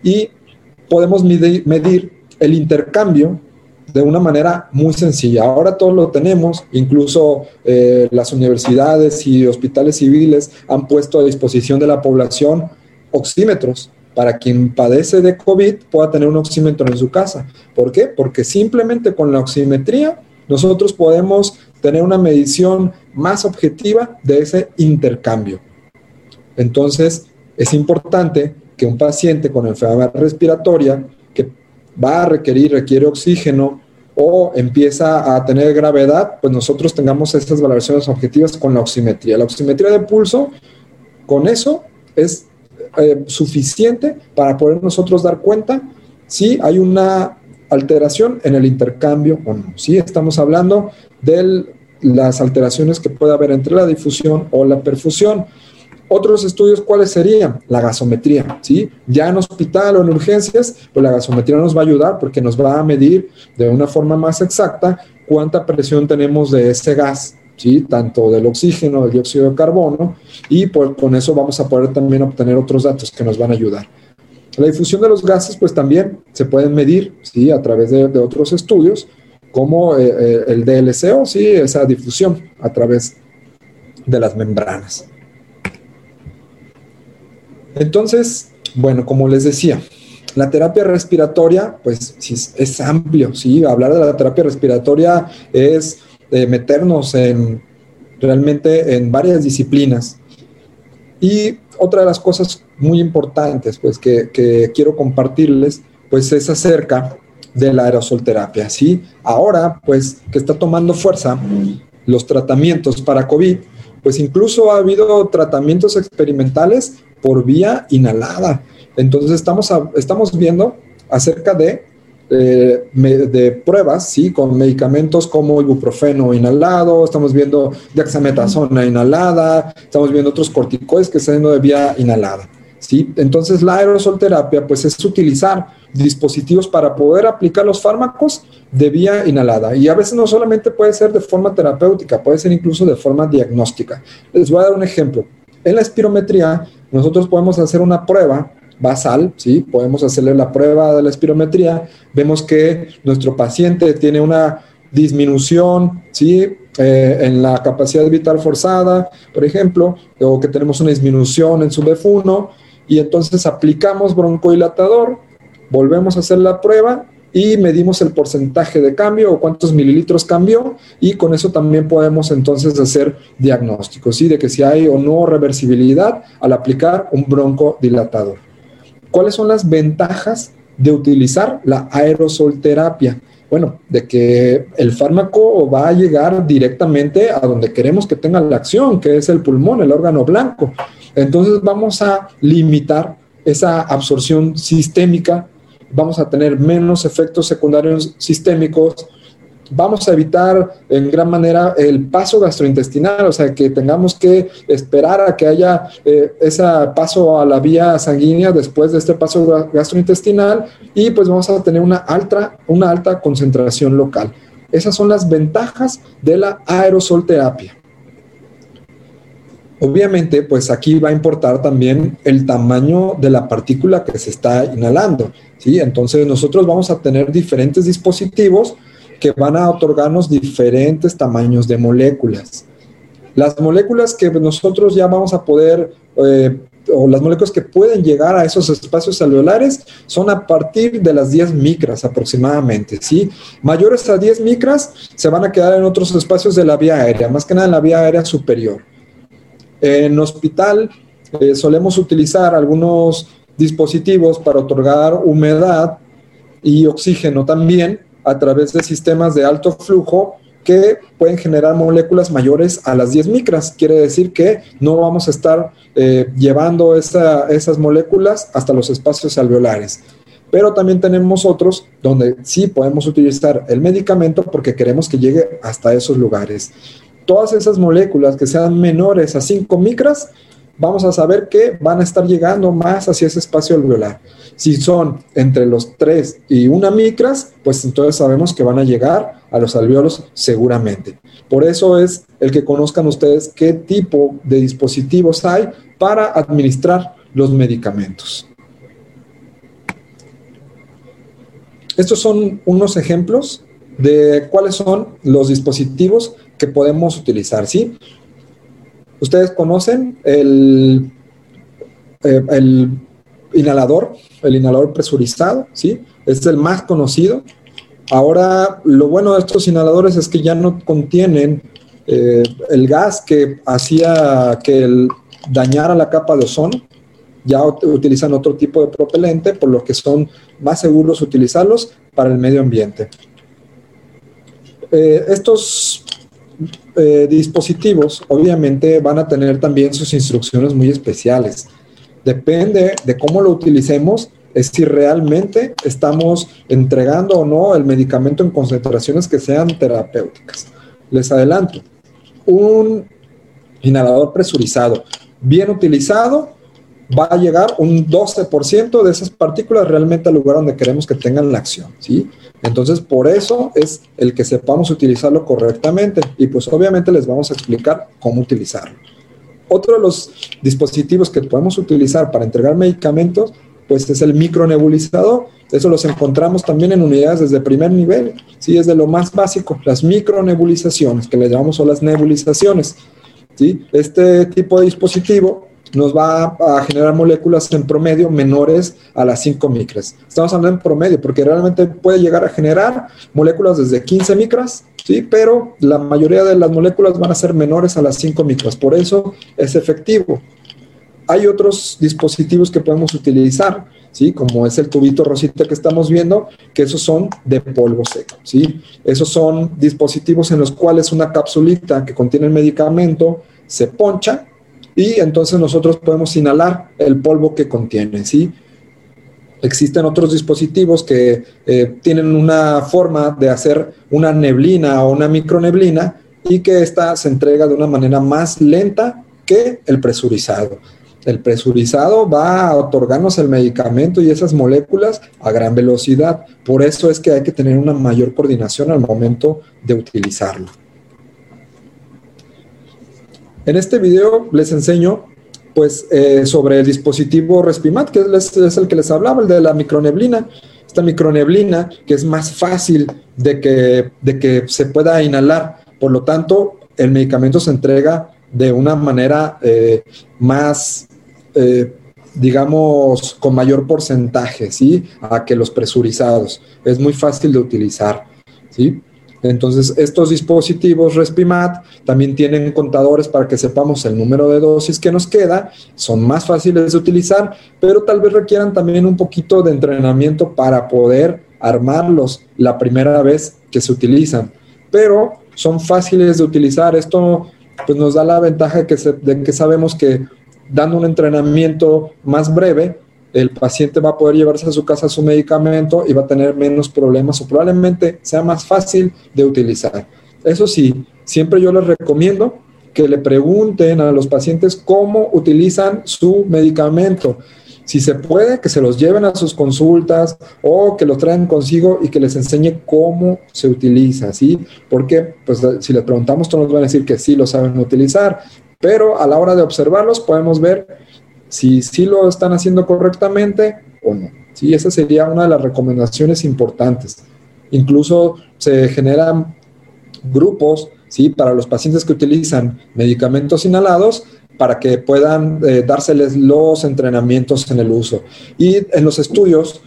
y podemos medir, el intercambio de una manera muy sencilla. Ahora todo lo tenemos, incluso eh, las universidades y hospitales civiles han puesto a disposición de la población oxímetros para quien padece de COVID pueda tener un oxímetro en su casa. ¿Por qué? Porque simplemente con la oximetría nosotros podemos tener una medición más objetiva de ese intercambio. Entonces, es importante que un paciente con enfermedad respiratoria que va a requerir, requiere oxígeno o empieza a tener gravedad, pues nosotros tengamos estas valoraciones objetivas con la oximetría. La oximetría de pulso, con eso es eh, suficiente para poder nosotros dar cuenta si hay una alteración en el intercambio o no. Si estamos hablando de las alteraciones que puede haber entre la difusión o la perfusión. Otros estudios, ¿cuáles serían? La gasometría, ¿sí? Ya en hospital o en urgencias, pues la gasometría nos va a ayudar porque nos va a medir de una forma más exacta cuánta presión tenemos de ese gas, ¿sí? Tanto del oxígeno, del dióxido de carbono, y pues con eso vamos a poder también obtener otros datos que nos van a ayudar. La difusión de los gases, pues también se pueden medir, ¿sí? A través de, otros estudios, como eh, eh, el DLCO, ¿sí? Esa difusión a través de las membranas. Entonces, bueno, como les decía, la terapia respiratoria, pues es amplio, ¿sí? Hablar de la terapia respiratoria es eh, meternos en realmente en varias disciplinas. Y otra de las cosas muy importantes pues, que, quiero compartirles pues, es acerca de la aerosolterapia. ¿sí? Ahora, pues, que está tomando fuerza los tratamientos para COVID, pues incluso ha habido tratamientos experimentales por vía inhalada. Entonces estamos, estamos viendo acerca de eh, de pruebas, ¿sí? Con medicamentos como ibuprofeno inhalado, estamos viendo dexametasona inhalada, estamos viendo otros corticoides que están de vía inhalada, ¿sí? Entonces la aerosolterapia, pues es utilizar dispositivos para poder aplicar los fármacos de vía inhalada. Y a veces no solamente puede ser de forma terapéutica, puede ser incluso de forma diagnóstica. Les voy a dar un ejemplo. En la espirometría, nosotros podemos hacer una prueba basal, ¿sí? Podemos hacerle la prueba de la espirometría, vemos que nuestro paciente tiene una disminución, ¿sí? Eh, en la capacidad vital forzada, por ejemplo, o que tenemos una disminución en su BF1, y entonces aplicamos broncodilatador, volvemos a hacer la prueba y medimos el porcentaje de cambio o cuántos mililitros cambió y con eso también podemos entonces hacer diagnósticos, ¿sí? De que si hay o no reversibilidad al aplicar un broncodilatador. ¿Cuáles son las ventajas de utilizar la aerosolterapia? Bueno, de que el fármaco va a llegar directamente a donde queremos que tenga la acción, que es el pulmón, el órgano blanco. Entonces vamos a limitar esa absorción sistémica, vamos a tener menos efectos secundarios sistémicos vamos a evitar en gran manera el paso gastrointestinal, o sea, que tengamos que esperar a que haya eh, ese paso a la vía sanguínea después de este paso gastrointestinal y pues vamos a tener una alta, una alta concentración local. Esas son las ventajas de la aerosol terapia. Obviamente, pues aquí va a importar también el tamaño de la partícula que se está inhalando, ¿sí? Entonces nosotros vamos a tener diferentes dispositivos que van a otorgarnos diferentes tamaños de moléculas. Las moléculas que nosotros ya vamos a poder, eh, o las moléculas que pueden llegar a esos espacios alveolares, son a partir de las 10 micras aproximadamente, ¿sí? Mayores a 10 micras se van a quedar en otros espacios de la vía aérea, más que nada en la vía aérea superior. En hospital eh, solemos utilizar algunos dispositivos para otorgar humedad y oxígeno también a través de sistemas de alto flujo que pueden generar moléculas mayores a las 10 micras. Quiere decir que no vamos a estar eh, llevando esas moléculas hasta los espacios alveolares. Pero también tenemos otros donde sí podemos utilizar el medicamento porque queremos que llegue hasta esos lugares todas esas moléculas que sean menores a 5 micras, vamos a saber que van a estar llegando más hacia ese espacio alveolar. Si son entre los 3 y 1 micras, pues entonces sabemos que van a llegar a los alveolos seguramente. Por eso es el que conozcan ustedes qué tipo de dispositivos hay para administrar los medicamentos. Estos son unos ejemplos de cuáles son los dispositivos que podemos utilizar, ¿sí? Ustedes conocen el, eh, el inhalador, el inhalador presurizado, ¿sí? Es el más conocido. Ahora, lo bueno de estos inhaladores es que ya no contienen eh, el gas que hacía que dañara la capa de ozono. Ya utilizan otro tipo de propelente, por lo que son más seguros utilizarlos para el medio ambiente. Eh, estos eh, dispositivos obviamente van a tener también sus instrucciones muy especiales. Depende de cómo lo utilicemos, es si realmente estamos entregando o no el medicamento en concentraciones que sean terapéuticas. Les adelanto, un inhalador presurizado bien utilizado va a llegar un 12% de esas partículas realmente al lugar donde queremos que tengan la acción, ¿sí? Entonces, por eso es el que sepamos utilizarlo correctamente y pues obviamente les vamos a explicar cómo utilizarlo. Otro de los dispositivos que podemos utilizar para entregar medicamentos, pues es el micronebulizador. Eso los encontramos también en unidades desde primer nivel, sí, es de lo más básico, las micronebulizaciones, que le llamamos o las nebulizaciones. ¿sí? Este tipo de dispositivo nos va a generar moléculas en promedio menores a las 5 micras. Estamos hablando en promedio porque realmente puede llegar a generar moléculas desde 15 micras, ¿sí? pero la mayoría de las moléculas van a ser menores a las 5 micras, por eso es efectivo. Hay otros dispositivos que podemos utilizar, ¿sí? como es el tubito rosita que estamos viendo, que esos son de polvo seco. ¿sí? Esos son dispositivos en los cuales una capsulita que contiene el medicamento se poncha y entonces nosotros podemos inhalar el polvo que contiene, ¿sí? Existen otros dispositivos que eh, tienen una forma de hacer una neblina o una microneblina y que esta se entrega de una manera más lenta que el presurizado. El presurizado va a otorgarnos el medicamento y esas moléculas a gran velocidad. Por eso es que hay que tener una mayor coordinación al momento de utilizarlo. En este video les enseño pues eh, sobre el dispositivo Respimat, que es, el que les hablaba, el de la microneblina. Esta microneblina que es más fácil de que, de que se pueda inhalar. Por lo tanto, el medicamento se entrega de una manera eh, más, eh, digamos, con mayor porcentaje, ¿sí? A que los presurizados. Es muy fácil de utilizar, ¿sí? Entonces, estos dispositivos Respimat también tienen contadores para que sepamos el número de dosis que nos queda, son más fáciles de utilizar, pero tal vez requieran también un poquito de entrenamiento para poder armarlos la primera vez que se utilizan. Pero son fáciles de utilizar. Esto pues, nos da la ventaja que, de que sabemos que dando un entrenamiento más breve, el paciente va a poder llevarse a su casa su medicamento y va a tener menos problemas o probablemente sea más fácil de utilizar. Eso sí, siempre yo les recomiendo que le pregunten a los pacientes cómo utilizan su medicamento. Si se puede, que se los lleven a sus consultas o que los traen consigo y que les enseñe cómo se utiliza, ¿sí? Porque pues, si les preguntamos, todos nos van a decir que sí lo saben utilizar, pero a la hora de observarlos podemos ver si sí lo están haciendo correctamente o no. Sí, esa sería una de las recomendaciones importantes. Incluso se generan grupos ¿sí? para los pacientes que utilizan medicamentos inhalados para que puedan eh, dárseles los entrenamientos en el uso. Y en los estudios,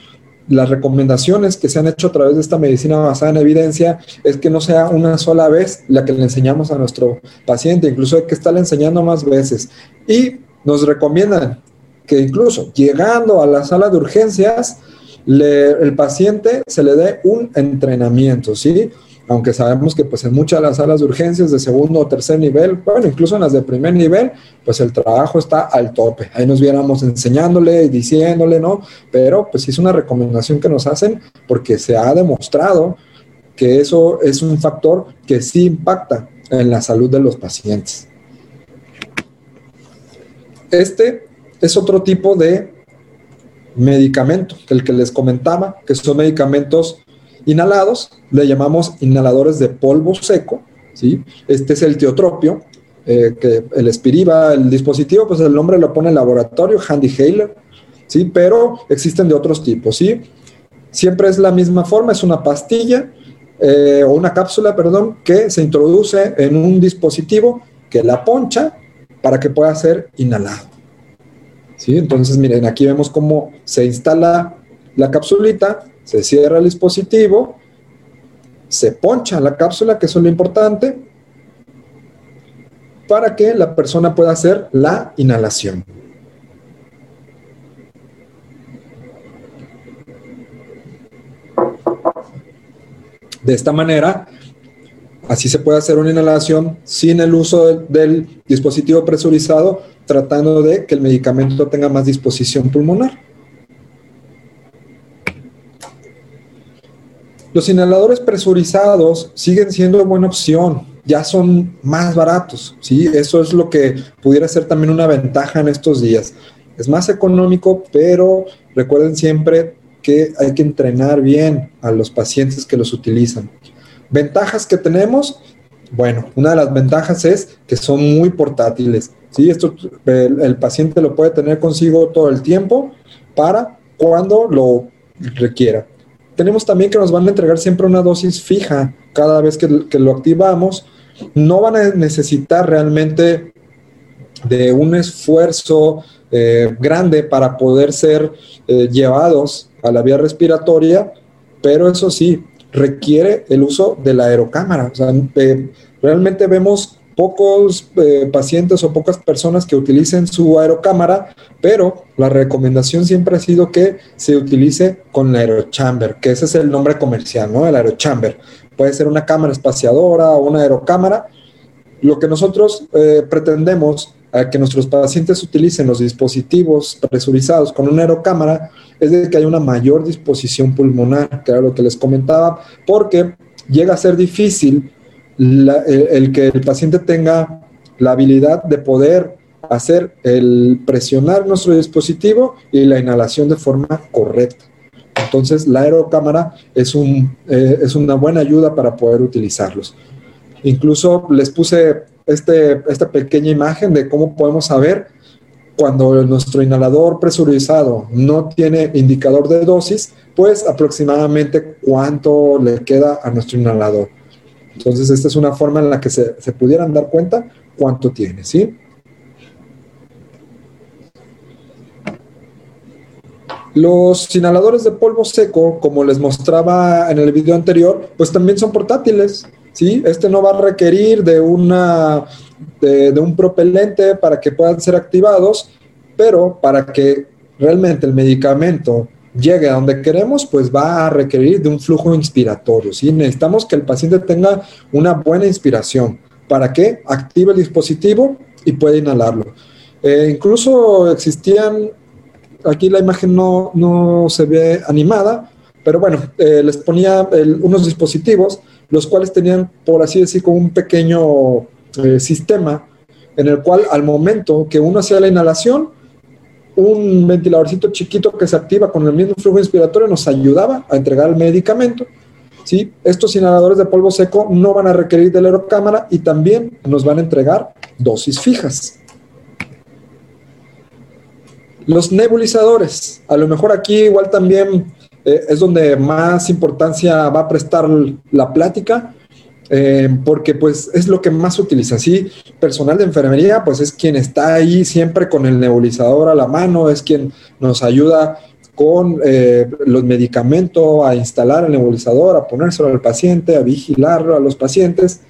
las recomendaciones que se han hecho a través de esta medicina basada en evidencia es que no sea una sola vez la que le enseñamos a nuestro paciente, incluso hay que estarle enseñando más veces. Y nos recomiendan que incluso llegando a la sala de urgencias, el paciente se le dé un entrenamiento, ¿sí? Aunque sabemos que pues en muchas de las salas de urgencias de segundo o tercer nivel, bueno, incluso en las de primer nivel, pues el trabajo está al tope. Ahí nos viéramos enseñándole y diciéndole, ¿no? Pero pues es una recomendación que nos hacen porque se ha demostrado que eso es un factor que sí impacta en la salud de los pacientes. Este es otro tipo de medicamento, el que les comentaba, que son medicamentos inhalados, le llamamos inhaladores de polvo seco, ¿sí? Este es el teotropio, eh, que el Espiriva, el dispositivo, pues el nombre lo pone el laboratorio, Handy Haler, ¿sí? Pero existen de otros tipos, ¿sí? Siempre es la misma forma, es una pastilla eh, o una cápsula, perdón, que se introduce en un dispositivo que la poncha para que pueda ser inhalado. ¿Sí? Entonces, miren, aquí vemos cómo se instala la capsulita, se cierra el dispositivo, se poncha la cápsula, que es lo importante, para que la persona pueda hacer la inhalación. De esta manera, Así se puede hacer una inhalación sin el uso del, dispositivo presurizado, tratando de que el medicamento tenga más disposición pulmonar. Los inhaladores presurizados siguen siendo buena opción, ya son más baratos, ¿sí? Eso es lo que pudiera ser también una ventaja en estos días. Es más económico, pero recuerden siempre que hay que entrenar bien a los pacientes que los utilizan. Ventajas que tenemos, bueno, una de las ventajas es que son muy portátiles. ¿sí? Esto el, paciente lo puede tener consigo todo el tiempo para cuando lo requiera. Tenemos también que nos van a entregar siempre una dosis fija cada vez que, lo activamos. No van a necesitar realmente de un esfuerzo eh, grande para poder ser eh, llevados a la vía respiratoria, pero eso sí, requiere el uso de la aerocámara. O sea, eh, realmente vemos pocos eh, pacientes o pocas personas que utilicen su aerocámara, pero la recomendación siempre ha sido que se utilice con la aerochamber, que ese es el nombre comercial, ¿no? El aerochamber. Puede ser una cámara espaciadora o una aerocámara. Lo que nosotros eh, pretendemos a que nuestros pacientes utilicen los dispositivos presurizados con una aerocámara es de que haya una mayor disposición pulmonar, que era lo que les comentaba, porque llega a ser difícil el, que el paciente tenga la habilidad de poder hacer el presionar nuestro dispositivo y la inhalación de forma correcta. Entonces, la aerocámara es, un, eh, es una buena ayuda para poder utilizarlos. Incluso les puse este, esta pequeña imagen de cómo podemos saber cuando nuestro inhalador presurizado no tiene indicador de dosis, pues aproximadamente cuánto le queda a nuestro inhalador. Entonces, esta es una forma en la que se, se pudieran dar cuenta cuánto tiene, ¿sí? Los inhaladores de polvo seco, como les mostraba en el video anterior, pues también son portátiles. ¿Sí? Este no va a requerir de, una, de, un propelente para que puedan ser activados, pero para que realmente el medicamento llegue a donde queremos, pues va a requerir de un flujo inspiratorio. ¿sí? Necesitamos que el paciente tenga una buena inspiración para que active el dispositivo y pueda inhalarlo. Eh, incluso existían aquí la imagen no, no se ve animada, pero bueno, eh, les ponía unos dispositivos, los cuales tenían, por así decir, un pequeño eh, sistema en el cual al momento que uno hacía la inhalación, un ventiladorcito chiquito que se activa con el mismo flujo inspiratorio nos ayudaba a entregar el medicamento. ¿sí? Estos inhaladores de polvo seco no van a requerir de la aerocámara y también nos van a entregar dosis fijas. Los nebulizadores, a lo mejor aquí igual también eh, es donde más importancia va a prestar la plática, eh, porque pues es lo que más utiliza. Sí, personal de enfermería, pues es quien está ahí siempre con el nebulizador a la mano, es quien nos ayuda con eh, los medicamentos a instalar el nebulizador, a ponérselo al paciente, a vigilarlo a los pacientes.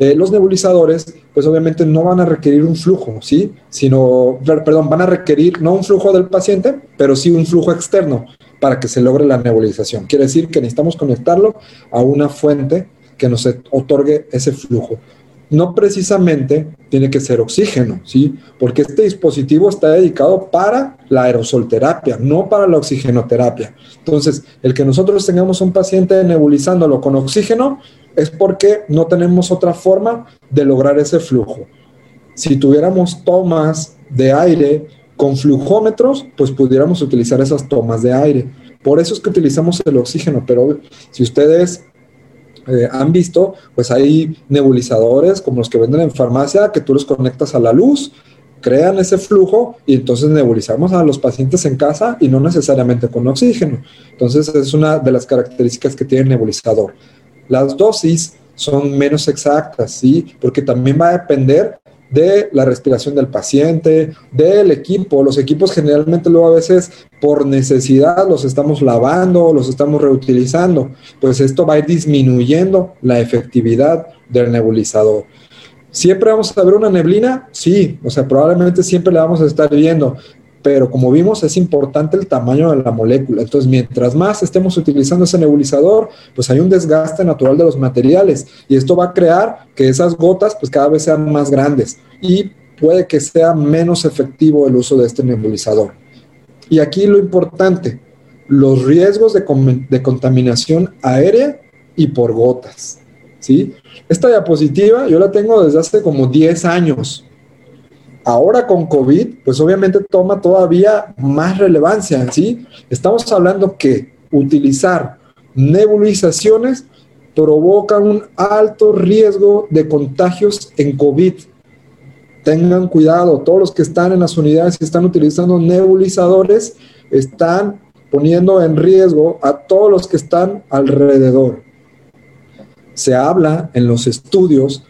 los nebulizadores, pues obviamente no van a requerir un flujo, ¿sí? Sino, perdón, van a requerir no un flujo del paciente, pero sí un flujo externo para que se logre la nebulización. Quiere decir que necesitamos conectarlo a una fuente que nos otorgue ese flujo. No precisamente tiene que ser oxígeno, ¿sí? Porque este dispositivo está dedicado para la aerosolterapia, no para la oxigenoterapia. Entonces, el que nosotros tengamos un paciente nebulizándolo con oxígeno es porque no tenemos otra forma de lograr ese flujo. Si tuviéramos tomas de aire con flujómetros, pues pudiéramos utilizar esas tomas de aire. Por eso es que utilizamos el oxígeno, pero si ustedes eh, han visto, pues hay nebulizadores como los que venden en farmacia, que tú los conectas a la luz, crean ese flujo y entonces nebulizamos a los pacientes en casa y no necesariamente con oxígeno. Entonces es una de las características que tiene el nebulizador. Las dosis son menos exactas, ¿sí? Porque también va a depender de la respiración del paciente, del equipo. Los equipos generalmente luego a veces por necesidad los estamos lavando, los estamos reutilizando. Pues esto va a ir disminuyendo la efectividad del nebulizador. ¿Siempre vamos a ver una neblina? Sí, o sea, probablemente siempre la vamos a estar viendo, pero como vimos es importante el tamaño de la molécula. Entonces, mientras más estemos utilizando ese nebulizador, pues hay un desgaste natural de los materiales y esto va a crear que esas gotas pues cada vez sean más grandes y puede que sea menos efectivo el uso de este nebulizador. Y aquí lo importante, los riesgos de, de contaminación aérea y por gotas. ¿sí? Esta diapositiva yo la tengo desde hace como 10 años Ahora con COVID, pues obviamente toma todavía más relevancia. Estamos hablando que utilizar nebulizaciones provoca un alto riesgo de contagios en COVID. Tengan cuidado, todos los que están en las unidades que están utilizando nebulizadores están poniendo en riesgo a todos los que están alrededor. Se habla en los estudios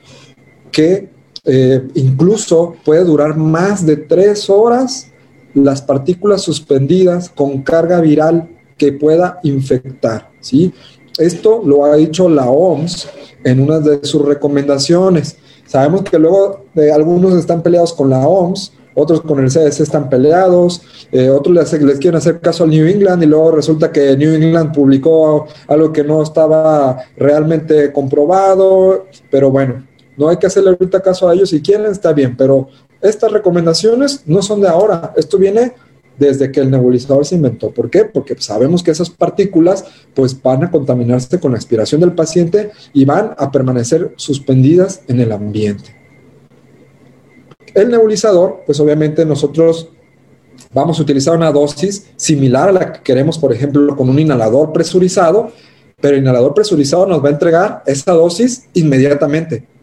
que eh, incluso puede durar más de tres horas las partículas suspendidas con carga viral que pueda infectar. ¿sí? Esto lo ha dicho la OMS en una de sus recomendaciones. Sabemos que luego eh, algunos están peleados con la OMS, otros con el CDC están peleados, eh, otros les, les, quieren hacer caso al New England y luego resulta que New England publicó algo que no estaba realmente comprobado, pero bueno, no hay que hacerle ahorita caso a ellos. Si quieren, está bien, pero estas recomendaciones no son de ahora. Esto viene desde que el nebulizador se inventó. ¿Por qué? Porque sabemos que esas partículas pues van a contaminarse con la expiración del paciente y van a permanecer suspendidas en el ambiente. El nebulizador, pues obviamente nosotros vamos a utilizar una dosis similar a la que queremos, por ejemplo, con un inhalador presurizado, pero el inhalador presurizado nos va a entregar esa dosis inmediatamente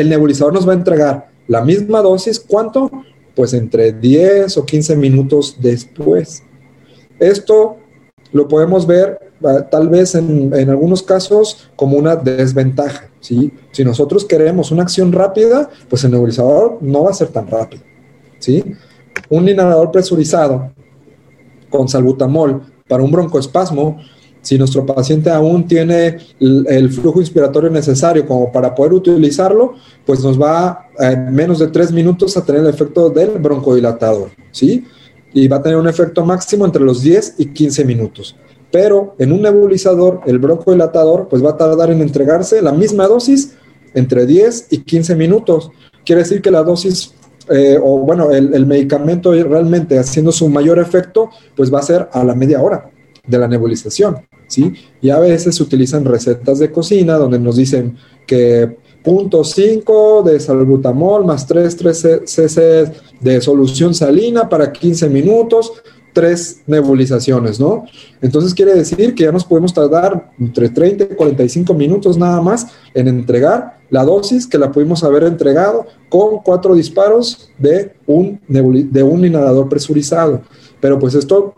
el nebulizador nos va a entregar la misma dosis, ¿cuánto? Pues entre 10 o 15 minutos después. Esto lo podemos ver ah, tal vez en, algunos casos como una desventaja. ¿sí? Si nosotros queremos una acción rápida, pues el nebulizador no va a ser tan rápido. ¿sí? Un inhalador presurizado con salbutamol para un broncoespasmo si nuestro paciente aún tiene el, flujo inspiratorio necesario como para poder utilizarlo, pues nos va en menos de tres minutos a tener el efecto del broncodilatador, ¿sí? Y va a tener un efecto máximo entre los 10 y 15 minutos. Pero en un nebulizador, el broncodilatador, pues va a tardar en entregarse la misma dosis entre 10 y 15 minutos. Quiere decir que la dosis eh, o bueno, el, el, medicamento realmente haciendo su mayor efecto, pues va a ser a la media hora de la nebulización, Y a veces se utilizan recetas de cocina donde nos dicen que 0.5 de salbutamol más 3, 3 cc de solución salina para 15 minutos, tres nebulizaciones, ¿no? Entonces quiere decir que ya nos podemos tardar entre 30 y 45 minutos nada más en entregar la dosis que la pudimos haber entregado con cuatro disparos de un, de un inhalador presurizado. Pero pues esto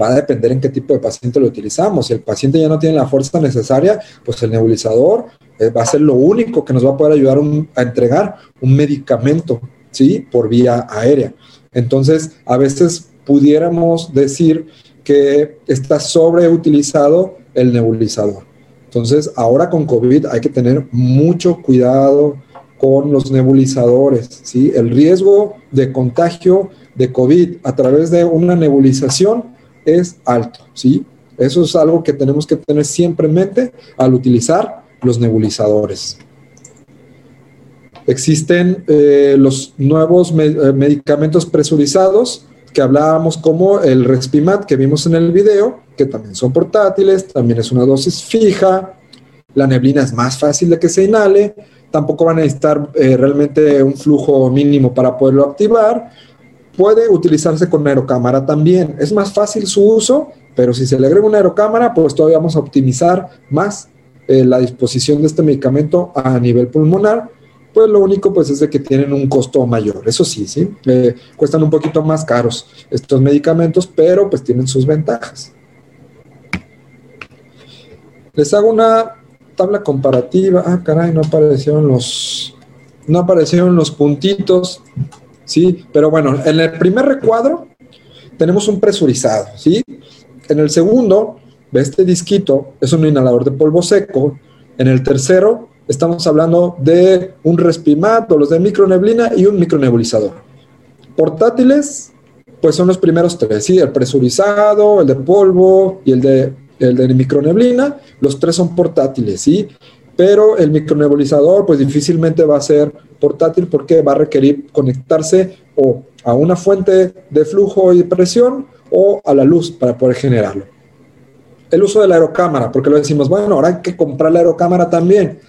va a depender en qué tipo de paciente lo utilizamos. Si el paciente ya no tiene la fuerza necesaria, pues el nebulizador eh, va a ser lo único que nos va a poder ayudar a entregar un medicamento, ¿sí? Por vía aérea. Entonces, a veces pudiéramos decir que está sobreutilizado el nebulizador. Entonces, ahora con COVID hay que tener mucho cuidado con los nebulizadores, ¿sí? El riesgo de contagio de COVID a través de una nebulización es alto, ¿sí? Eso es algo que tenemos que tener siempre en mente al utilizar los nebulizadores. Existen eh, los nuevos eh, medicamentos presurizados que hablábamos como el Respimat que vimos en el video, que también son portátiles, también es una dosis fija, la neblina es más fácil de que se inhale, tampoco van a necesitar eh, realmente un flujo mínimo para poderlo activar, puede utilizarse con aerocámara también, es más fácil su uso, pero si se le agrega una aerocámara, pues todavía vamos a optimizar más eh, la disposición de este medicamento a nivel pulmonar pues lo único pues es de que tienen un costo mayor. Eso sí, sí, eh, cuestan un poquito más caros estos medicamentos, pero pues tienen sus ventajas. Les hago una tabla comparativa. Ah, caray, no aparecieron los, no aparecieron los puntitos, sí, pero bueno, en el primer recuadro tenemos un presurizado, sí. En el segundo, este disquito es un inhalador de polvo seco. En el tercero estamos hablando de un respimat o los de microneblina y un micronebulizador. Portátiles, pues son los primeros tres, ¿sí? El presurizado, el de polvo y el de, el de microneblina, los tres son portátiles, ¿sí? Pero el micronebulizador, pues difícilmente va a ser portátil porque va a requerir conectarse o a una fuente de flujo y presión o a la luz para poder generarlo. El uso de la aerocámara, porque lo decimos, bueno, ahora hay que comprar la aerocámara también.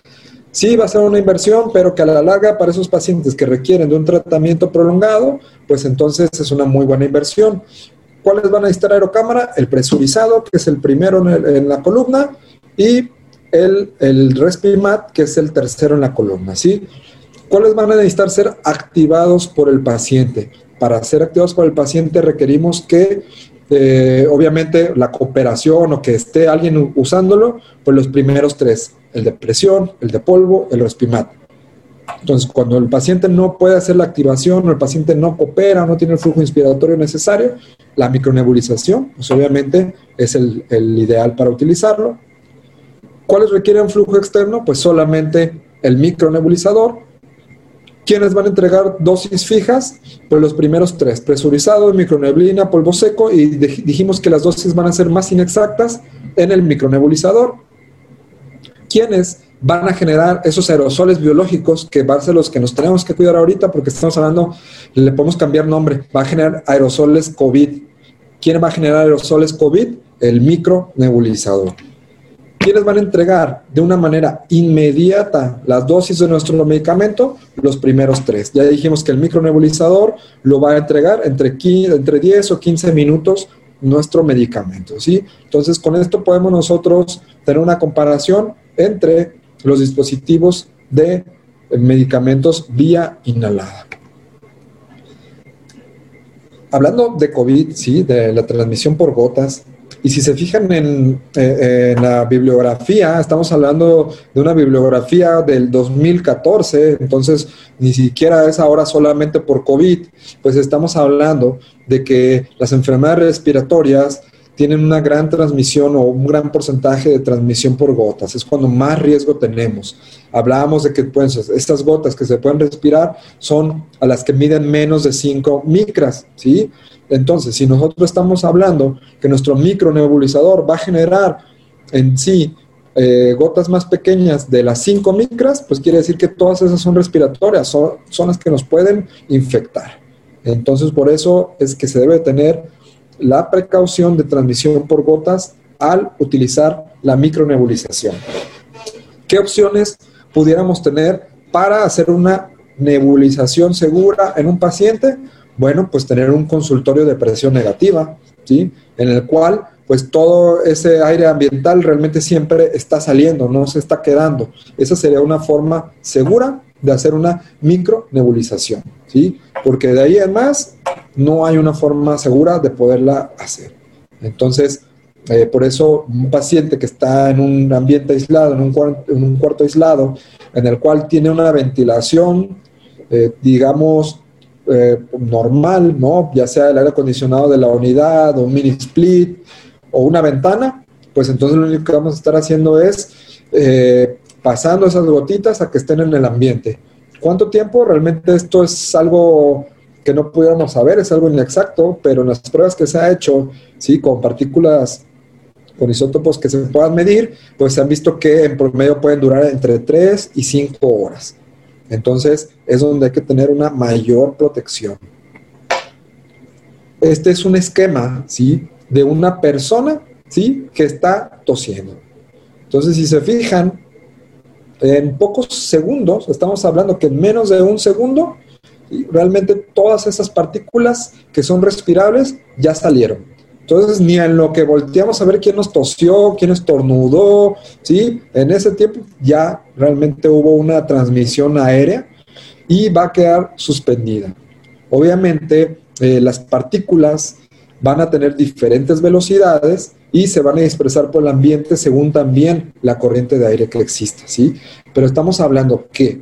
Sí, va a ser una inversión, pero que a la larga para esos pacientes que requieren de un tratamiento prolongado, pues entonces es una muy buena inversión. ¿Cuáles van a necesitar aerocámara? El presurizado, que es el primero en, la columna, y el, el Respimat, que es el tercero en la columna, ¿sí? ¿Cuáles van a necesitar ser activados por el paciente? Para ser activados por el paciente requerimos que eh, obviamente la cooperación o que esté alguien usándolo, pues los primeros tres, el de presión, el de polvo, el respimat. Entonces, cuando el paciente no puede hacer la activación o el paciente no coopera, no tiene el flujo inspiratorio necesario, la micronebulización, pues obviamente es el, el ideal para utilizarlo. ¿Cuáles requieren flujo externo? Pues solamente el micronebulizador ¿Quiénes van a entregar dosis fijas? Pues los primeros tres, presurizado, microneblina, polvo seco, y dijimos que las dosis van a ser más inexactas en el micronebulizador. ¿Quiénes van a generar esos aerosoles biológicos que van a ser los que nos tenemos que cuidar ahorita porque estamos hablando, le podemos cambiar nombre, va a generar aerosoles COVID. ¿Quién va a generar aerosoles COVID? El micronebulizador. ¿Quiénes van a entregar de una manera inmediata las dosis de nuestro medicamento? Los primeros tres. Ya dijimos que el micronebulizador lo va a entregar entre, entre 10 o 15 minutos nuestro medicamento, ¿sí? Entonces, con esto podemos nosotros tener una comparación entre los dispositivos de medicamentos vía inhalada. Hablando de COVID, sí, de la transmisión por gotas, y si se fijan en, eh, en, la bibliografía, estamos hablando de una bibliografía del 2014, entonces ni siquiera es ahora solamente por COVID, pues estamos hablando de que las enfermedades respiratorias tienen una gran transmisión o un gran porcentaje de transmisión por gotas. Es cuando más riesgo tenemos. Hablábamos de que pues, estas gotas que se pueden respirar son a las que miden menos de 5 micras, ¿sí? Entonces, si nosotros estamos hablando que nuestro micronebulizador va a generar en sí eh, gotas más pequeñas de las 5 micras, pues quiere decir que todas esas son respiratorias, son, son las que nos pueden infectar. Entonces, por eso es que se debe tener la precaución de transmisión por gotas al utilizar la micronebulización. ¿Qué opciones pudiéramos tener para hacer una nebulización segura en un paciente? Bueno, pues tener un consultorio de presión negativa, ¿sí? En el cual pues todo ese aire ambiental realmente siempre está saliendo, no se está quedando. Esa sería una forma segura de hacer una micronebulización, ¿sí? Porque de ahí en más no hay una forma segura de poderla hacer. Entonces, eh, por eso un paciente que está en un ambiente aislado, en un, cuarto, en un cuarto aislado, en el cual tiene una ventilación, eh, digamos, eh, normal, ¿no? Ya sea el aire acondicionado de la unidad un mini split o una ventana, pues entonces lo único que vamos a estar haciendo es pasando esas gotitas a que estén en el ambiente. ¿Cuánto tiempo? Realmente esto es algo que no pudiéramos saber, es algo inexacto, pero en las pruebas que se ha hecho, sí, con partículas con isótopos que se puedan medir, pues se han visto que en promedio pueden durar entre 3 y 5 horas. Entonces es donde hay que tener una mayor protección. Este es un esquema, ¿sí? De una persona, ¿sí? Que está tosiendo. Entonces, si se fijan, en pocos segundos, estamos hablando que en menos de un segundo, realmente todas esas partículas que son respirables ya salieron. Entonces, ni en lo que volteamos a ver quién nos tosió, quién estornudó, ¿sí? En ese tiempo ya realmente hubo una transmisión aérea y va a quedar suspendida. Obviamente, eh, las partículas van a tener diferentes velocidades y se van a expresar por el ambiente según también la corriente de aire que exista, ¿sí? Pero estamos hablando que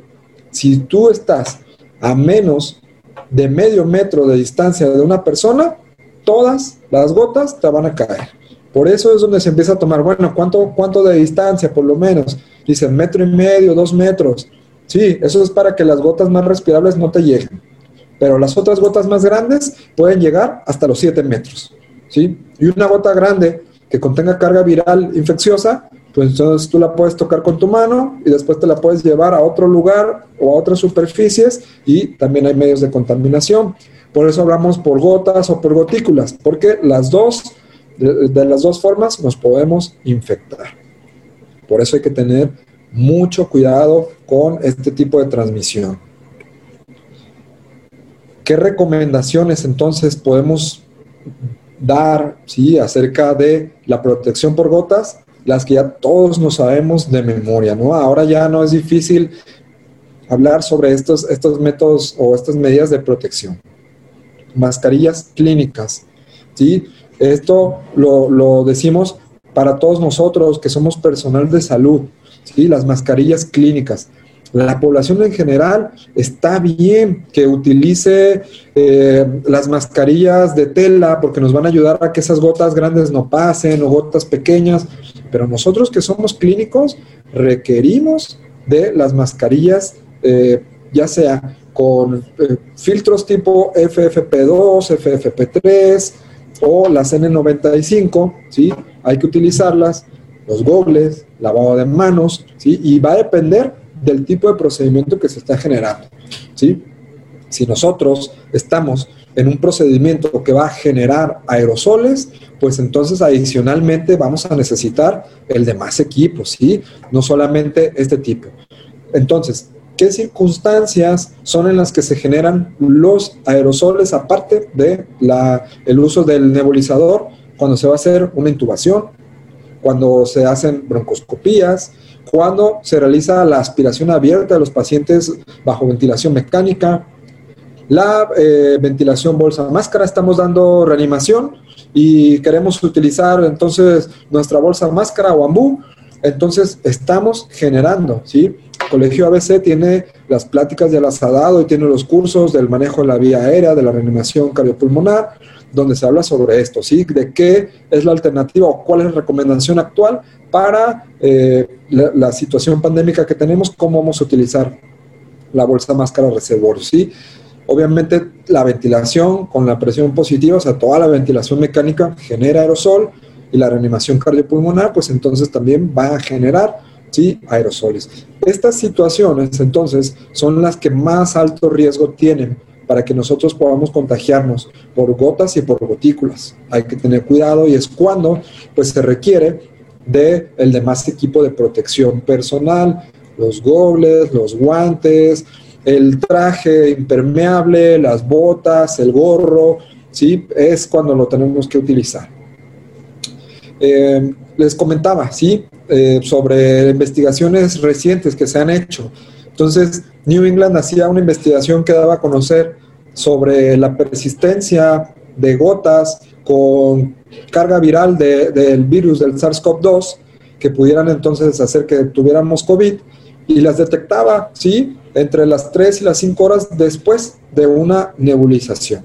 si tú estás a menos de medio metro de distancia de una persona, todas las gotas te van a caer. Por eso es donde se empieza a tomar, bueno, ¿cuánto, cuánto de distancia por lo menos? Dicen metro y medio, dos metros. Sí, eso es para que las gotas más respirables no te lleguen. Pero las otras gotas más grandes pueden llegar hasta los 7 metros. ¿sí? Y una gota grande que contenga carga viral infecciosa, pues entonces tú la puedes tocar con tu mano y después te la puedes llevar a otro lugar o a otras superficies y también hay medios de contaminación. Por eso hablamos por gotas o por gotículas, porque las dos, de, las dos formas nos podemos infectar. Por eso hay que tener mucho cuidado con este tipo de transmisión. ¿Qué recomendaciones entonces podemos dar ¿sí? acerca de la protección por gotas? Las que ya todos nos sabemos de memoria, ¿no? Ahora ya no es difícil hablar sobre estos, estos métodos o estas medidas de protección mascarillas clínicas. ¿sí? Esto lo, decimos para todos nosotros que somos personal de salud, ¿sí? las mascarillas clínicas. La población en general está bien que utilice eh, las mascarillas de tela porque nos van a ayudar a que esas gotas grandes no pasen o gotas pequeñas, pero nosotros que somos clínicos requerimos de las mascarillas, eh, ya sea con eh, filtros tipo FFP2, FFP3 o las N95, ¿sí? Hay que utilizarlas, los gobles, lavado de manos, ¿sí? Y va a depender del tipo de procedimiento que se está generando, ¿sí? Si nosotros estamos en un procedimiento que va a generar aerosoles, pues entonces adicionalmente vamos a necesitar el de más equipos, ¿sí? No solamente este tipo. Entonces, qué circunstancias son en las que se generan los aerosoles aparte de el uso del nebulizador cuando se va a hacer una intubación, cuando se hacen broncoscopías, cuando se realiza la aspiración abierta de los pacientes bajo ventilación mecánica, la eh, ventilación bolsa máscara, estamos dando reanimación y queremos utilizar entonces nuestra bolsa máscara o ambú, entonces estamos generando, ¿sí? Colegio ABC tiene las pláticas de asadado y tiene los cursos del manejo de la vía aérea, de la reanimación cardiopulmonar, donde se habla sobre esto, ¿sí? De qué es la alternativa o cuál es la recomendación actual para eh, la, situación pandémica que tenemos, cómo vamos a utilizar la bolsa máscara reservor, ¿sí? Obviamente la ventilación con la presión positiva, o sea, toda la ventilación mecánica genera aerosol y la reanimación cardiopulmonar, pues entonces también va a generar ¿sí? aerosoles. Estas situaciones entonces son las que más alto riesgo tienen para que nosotros podamos contagiarnos por gotas y por gotículas. Hay que tener cuidado y es cuando pues se requiere de el demás equipo de protección personal, los gobles, los guantes, el traje impermeable, las botas, el gorro, ¿sí? Es cuando lo tenemos que utilizar. Eh, les comentaba, ¿sí? Eh, sobre investigaciones recientes que se han hecho. Entonces, New England hacía una investigación que daba a conocer sobre la persistencia de gotas con carga viral del virus del SARS-CoV-2 que pudieran entonces hacer que tuviéramos COVID y las detectaba, ¿sí? Entre las 3 y las 5 horas después de una nebulización.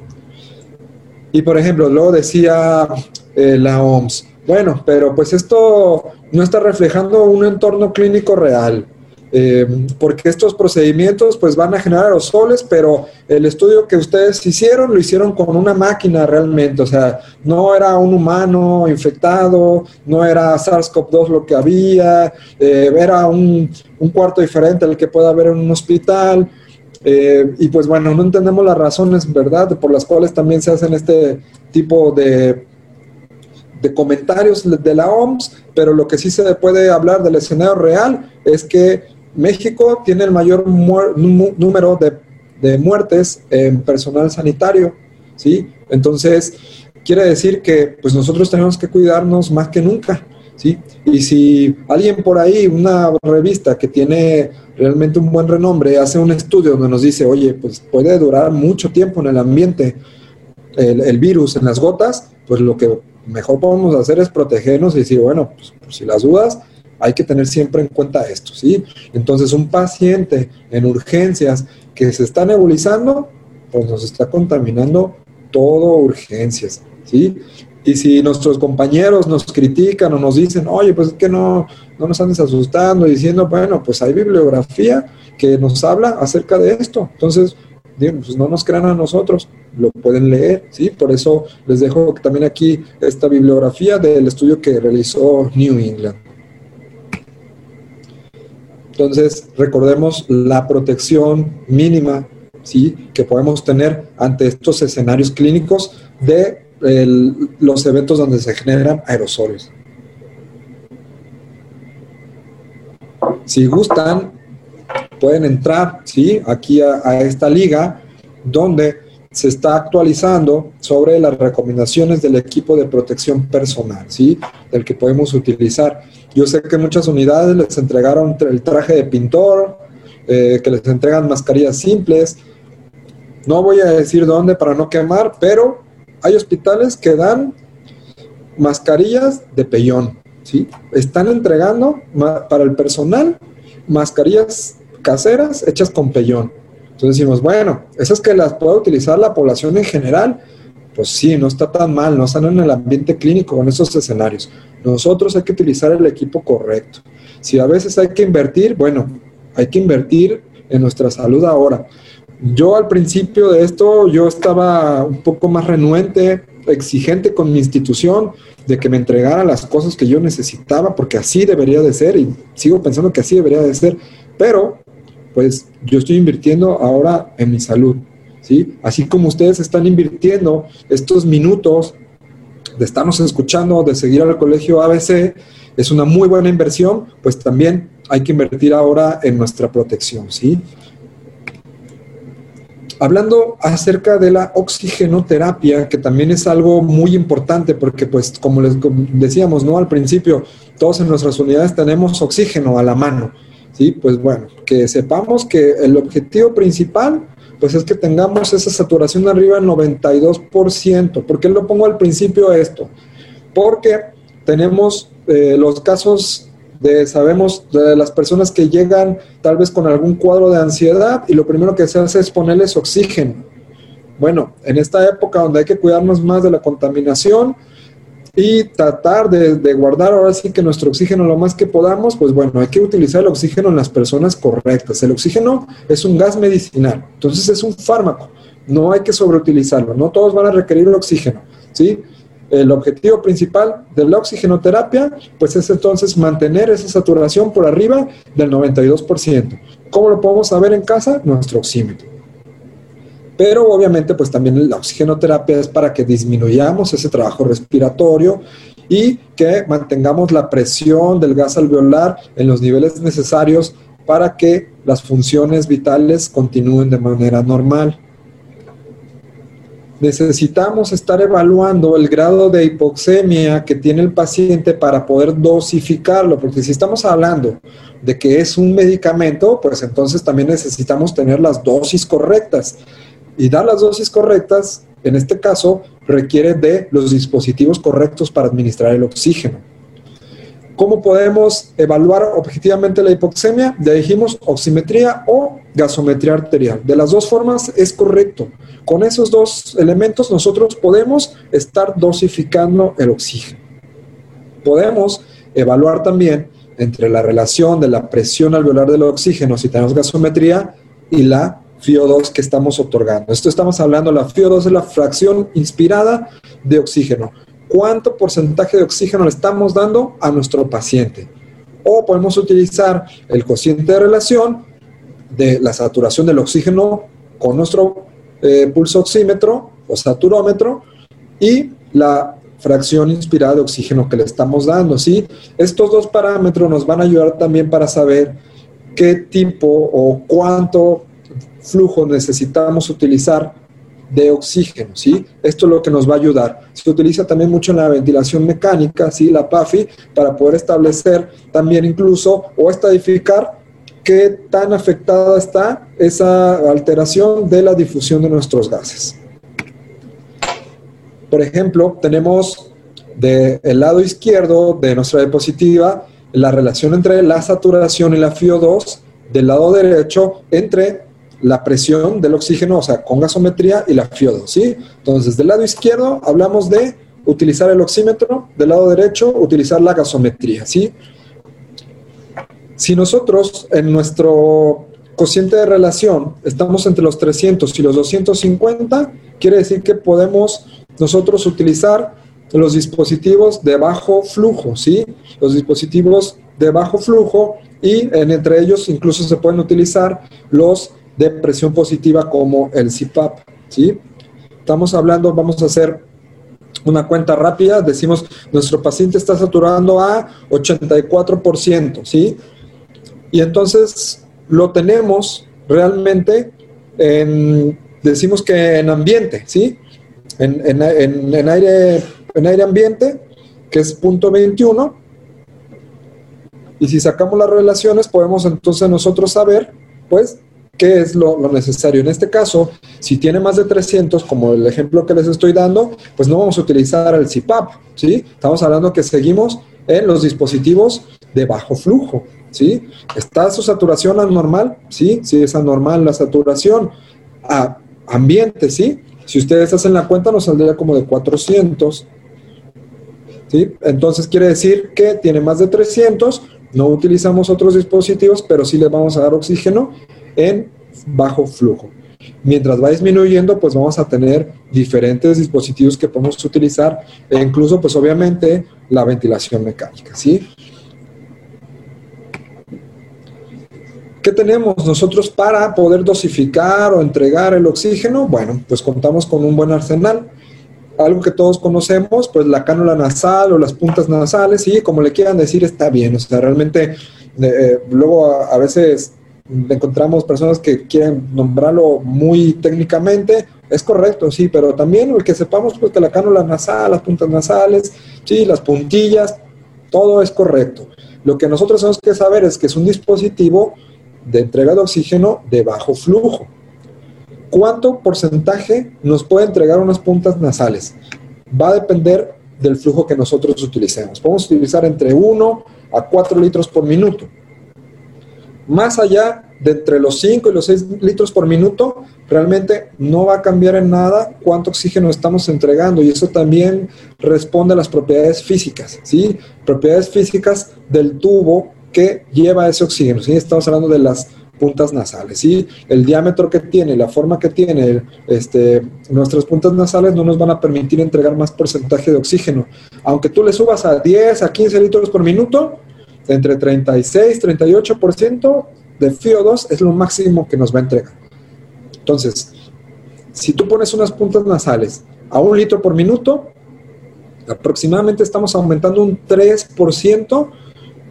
Y por ejemplo, luego decía eh, la OMS, bueno, pero pues esto no está reflejando un entorno clínico real. Eh, porque estos procedimientos pues van a generar aerosoles, pero el estudio que ustedes hicieron lo hicieron con una máquina realmente, o sea, no era un humano infectado, no era SARS-CoV-2 lo que había, eh, era un, un, cuarto diferente al que puede haber en un hospital. Eh, y pues bueno, no entendemos las razones, ¿verdad?, por las cuales también se hacen este tipo de de comentarios de la OMS, pero lo que sí se puede hablar del escenario real es que México tiene el mayor número de, muertes en personal sanitario, ¿sí? Entonces, quiere decir que pues nosotros tenemos que cuidarnos más que nunca, ¿sí? Y si alguien por ahí, una revista que tiene realmente un buen renombre, hace un estudio donde nos dice, oye, pues puede durar mucho tiempo en el ambiente el, virus en las gotas, pues lo que mejor podemos hacer es protegernos y decir, bueno, pues, si las dudas, hay que tener siempre en cuenta esto, ¿sí? Entonces, un paciente en urgencias que se está nebulizando, pues nos está contaminando todo urgencias, ¿sí? Y si nuestros compañeros nos critican o nos dicen, oye, pues es que no, no nos andes asustando, diciendo, bueno, pues hay bibliografía que nos habla acerca de esto. Entonces, pues no nos crean a nosotros, lo pueden leer, ¿sí? Por eso les dejo también aquí esta bibliografía del estudio que realizó New England. Entonces, recordemos la protección mínima, ¿sí? Que podemos tener ante estos escenarios clínicos de los eventos donde se generan aerosoles. Si gustan, pueden entrar, ¿sí? Aquí a, esta liga donde se está actualizando sobre las recomendaciones del equipo de protección personal, ¿sí? Del que podemos utilizar. Yo sé que muchas unidades les entregaron el traje de pintor, eh, que les entregan mascarillas simples. No voy a decir dónde para no quemar, pero hay hospitales que dan mascarillas de pellón, ¿sí? Están entregando para el personal mascarillas caseras hechas con pellón. Entonces decimos, bueno, esas que las puede utilizar la población en general, pues sí, no está tan mal, no están en el ambiente clínico, en esos escenarios. Nosotros hay que utilizar el equipo correcto. Si a veces hay que invertir, bueno, hay que invertir en nuestra salud ahora. Yo al principio de esto, yo estaba un poco más renuente, exigente con mi institución, de que me entregara las cosas que yo necesitaba, porque así debería de ser, y sigo pensando que así debería de ser, pero pues yo estoy invirtiendo ahora en mi salud, ¿sí? Así como ustedes están invirtiendo estos minutos de estarnos escuchando, de seguir al colegio ABC, es una muy buena inversión, pues también hay que invertir ahora en nuestra protección, ¿sí? Hablando acerca de la oxigenoterapia, que también es algo muy importante porque pues como les decíamos, ¿no? Al principio, todos en nuestras unidades tenemos oxígeno a la mano, ¿sí? Pues bueno, que sepamos que el objetivo principal pues es que tengamos esa saturación arriba del 92%. ¿Por qué lo pongo al principio esto? Porque tenemos eh, los casos de, sabemos, de las personas que llegan tal vez con algún cuadro de ansiedad y lo primero que se hace es ponerles oxígeno. Bueno, en esta época donde hay que cuidarnos más de la contaminación, y tratar de, guardar ahora sí que nuestro oxígeno lo más que podamos, pues bueno, hay que utilizar el oxígeno en las personas correctas. El oxígeno es un gas medicinal, entonces es un fármaco, no hay que sobreutilizarlo, no todos van a requerir el oxígeno, ¿sí? el objetivo principal de la oxigenoterapia, pues es entonces mantener esa saturación por arriba del 92%. ¿Cómo lo podemos saber en casa? Nuestro oxímetro. Pero obviamente pues también la oxigenoterapia es para que disminuyamos ese trabajo respiratorio y que mantengamos la presión del gas alveolar en los niveles necesarios para que las funciones vitales continúen de manera normal necesitamos estar evaluando el grado de hipoxemia que tiene el paciente para poder dosificarlo, porque si estamos hablando de que es un medicamento, pues entonces también necesitamos tener las dosis correctas. Y dar las dosis correctas, en este caso, requiere de los dispositivos correctos para administrar el oxígeno. ¿Cómo podemos evaluar objetivamente la hipoxemia? Ya dijimos oximetría o gasometría arterial. De las dos formas es correcto. Con esos dos elementos nosotros podemos estar dosificando el oxígeno. Podemos evaluar también entre la relación de la presión alveolar del oxígeno si tenemos gasometría y la FIO2 que estamos otorgando. Esto estamos hablando, la FIO2 es la fracción inspirada de oxígeno cuánto porcentaje de oxígeno le estamos dando a nuestro paciente. O podemos utilizar el cociente de relación de la saturación del oxígeno con nuestro eh, pulso oxímetro o saturómetro y la fracción inspirada de oxígeno que le estamos dando. ¿sí? Estos dos parámetros nos van a ayudar también para saber qué tipo o cuánto flujo necesitamos utilizar de oxígeno, ¿sí? Esto es lo que nos va a ayudar. Se utiliza también mucho en la ventilación mecánica, ¿sí? La PAFI, para poder establecer también incluso o estadificar qué tan afectada está esa alteración de la difusión de nuestros gases. Por ejemplo, tenemos del lado izquierdo de nuestra diapositiva la relación entre la saturación y la FIO2, del lado derecho entre la presión del oxígeno, o sea, con gasometría y la FIO2, ¿sí? Entonces, del lado izquierdo hablamos de utilizar el oxímetro, del lado derecho utilizar la gasometría, ¿sí? Si nosotros en nuestro cociente de relación estamos entre los 300 y los 250, quiere decir que podemos nosotros utilizar los dispositivos de bajo flujo, ¿sí? Los dispositivos de bajo flujo y en, entre ellos incluso se pueden utilizar los de presión positiva como el CPAP, ¿sí? Estamos hablando, vamos a hacer una cuenta rápida, decimos, nuestro paciente está saturando a 84%, ¿sí? Y entonces lo tenemos realmente en, decimos que en ambiente, ¿sí? En, en, aire, en aire ambiente, que es punto 21. Y si sacamos las relaciones, podemos entonces nosotros saber, pues, ¿Qué es lo, necesario? En este caso, si tiene más de 300, como el ejemplo que les estoy dando, pues no vamos a utilizar el CPAP, ¿sí? Estamos hablando que seguimos en los dispositivos de bajo flujo, ¿sí? ¿Está su saturación anormal? Sí, sí es anormal la saturación. A ambiente, ¿sí? Si ustedes hacen la cuenta, nos saldría como de 400, ¿sí? Entonces quiere decir que tiene más de 300, no utilizamos otros dispositivos, pero sí le vamos a dar oxígeno en bajo flujo. Mientras va disminuyendo, pues vamos a tener diferentes dispositivos que podemos utilizar e incluso, pues obviamente, la ventilación mecánica, ¿sí? ¿Qué tenemos nosotros para poder dosificar o entregar el oxígeno? Bueno, pues contamos con un buen arsenal. Algo que todos conocemos, pues la cánula nasal o las puntas nasales, y como le quieran decir, está bien. O sea, realmente eh, luego a, veces encontramos personas que quieren nombrarlo muy técnicamente, es correcto, sí, pero también el que sepamos pues que la cánula nasal, las puntas nasales, sí, las puntillas, todo es correcto. Lo que nosotros tenemos que saber es que es un dispositivo de entrega de oxígeno de bajo flujo. ¿Cuánto porcentaje nos puede entregar unas puntas nasales? Va a depender del flujo que nosotros utilicemos. Podemos utilizar entre 1 a 4 litros por minuto más allá de entre los 5 y los 6 litros por minuto, realmente no va a cambiar en nada cuánto oxígeno estamos entregando y eso también responde a las propiedades físicas, ¿sí? Propiedades físicas del tubo que lleva ese oxígeno, ¿sí? Estamos hablando de las puntas nasales. ¿sí? El diámetro que tiene, la forma que tiene este, nuestras puntas nasales no nos van a permitir entregar más porcentaje de oxígeno. Aunque tú le subas a 10 a 15 litros por minuto, entre 36 38% de FIO2 es lo máximo que nos va a entregar. Entonces, si tú pones unas puntas nasales a un litro por minuto, aproximadamente estamos aumentando un 3%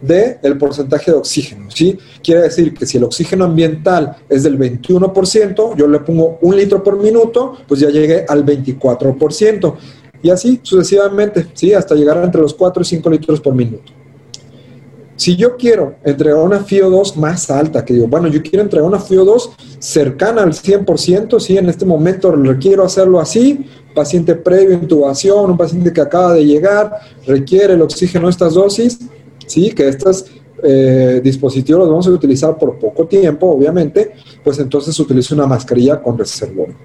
del porcentaje de oxígeno. ¿sí? Quiere decir que si el oxígeno ambiental es del 21%, yo le pongo un litro por minuto, pues ya llegué al 24%. Y así sucesivamente, ¿sí? hasta llegar entre los 4 y 5 litros por minuto. Si yo quiero entregar una FIO2 más alta, que digo, bueno, yo quiero entregar una FIO2 cercana al 100%, sí, en este momento requiero hacerlo así, paciente previo intubación, un paciente que acaba de llegar, requiere el oxígeno estas dosis, sí, que estos eh, dispositivos los vamos a utilizar por poco tiempo, obviamente, pues entonces se utiliza una mascarilla con reservorio.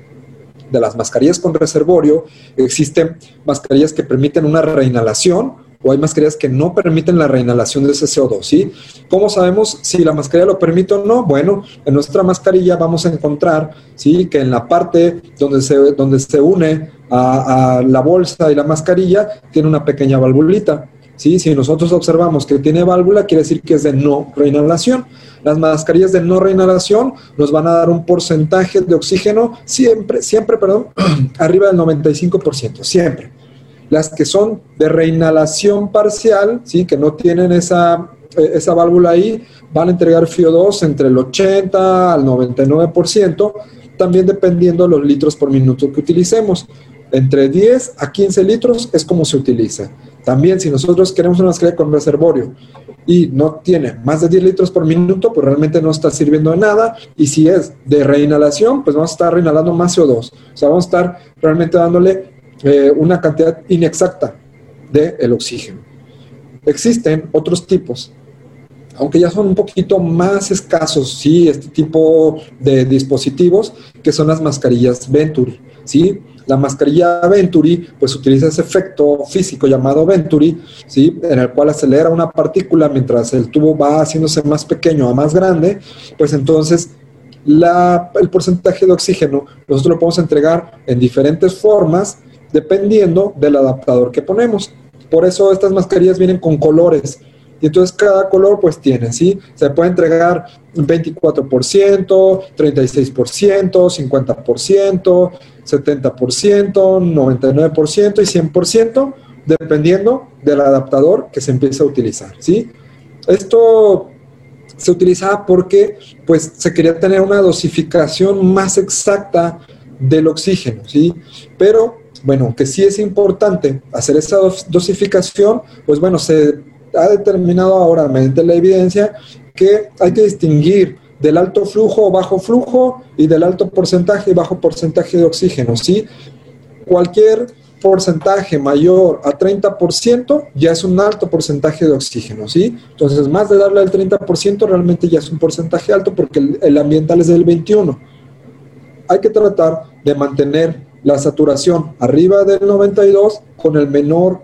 De las mascarillas con reservorio, existen mascarillas que permiten una reinhalación, o hay mascarillas que no permiten la reinhalación de ese CO2, ¿sí? ¿Cómo sabemos si la mascarilla lo permite o no? Bueno, en nuestra mascarilla vamos a encontrar, ¿sí? Que en la parte donde se, donde se une a, la bolsa y la mascarilla tiene una pequeña valvulita, ¿sí? Si nosotros observamos que tiene válvula, quiere decir que es de no reinhalación. Las mascarillas de no reinhalación nos van a dar un porcentaje de oxígeno siempre, siempre, perdón, arriba del 95%, siempre. Las que son de reinhalación parcial, ¿sí? que no tienen esa, eh, esa válvula ahí, van a entregar FIO2 entre el 80 al 99%, también dependiendo de los litros por minuto que utilicemos. Entre 10 a 15 litros es como se utiliza. También si nosotros queremos una mascarilla con reservorio y no tiene más de 10 litros por minuto, pues realmente no está sirviendo de nada. Y si es de reinhalación, pues vamos a estar reinhalando más CO2. O sea, vamos a estar realmente dándole eh, una cantidad inexacta del el oxígeno. Existen otros tipos, aunque ya son un poquito más escasos, sí, este tipo de dispositivos, que son las mascarillas Venturi, ¿sí? La mascarilla Venturi, pues utiliza ese efecto físico llamado Venturi, ¿sí? En el cual acelera una partícula mientras el tubo va haciéndose más pequeño a más grande, pues entonces el porcentaje de oxígeno nosotros lo podemos entregar en diferentes formas dependiendo del adaptador que ponemos. Por eso estas mascarillas vienen con colores. Y entonces cada color pues tiene, ¿sí? Se puede entregar 24%, 36%, 50%, 70%, 99% y 100%, dependiendo del adaptador que se empiece a utilizar, ¿sí? Esto se utilizaba porque pues se quería tener una dosificación más exacta del oxígeno, ¿sí? Pero bueno, que sí es importante hacer esa dosificación, pues bueno, se ha determinado ahora mediante la evidencia que hay que distinguir del alto flujo o bajo flujo y del alto porcentaje y bajo porcentaje de oxígeno, ¿sí? Cualquier porcentaje mayor a 30% ya es un alto porcentaje de oxígeno, ¿sí? Entonces, más de darle al 30% realmente ya es un porcentaje alto porque el, el ambiental es del 21. Hay que tratar de mantener la saturación arriba del 92 con el menor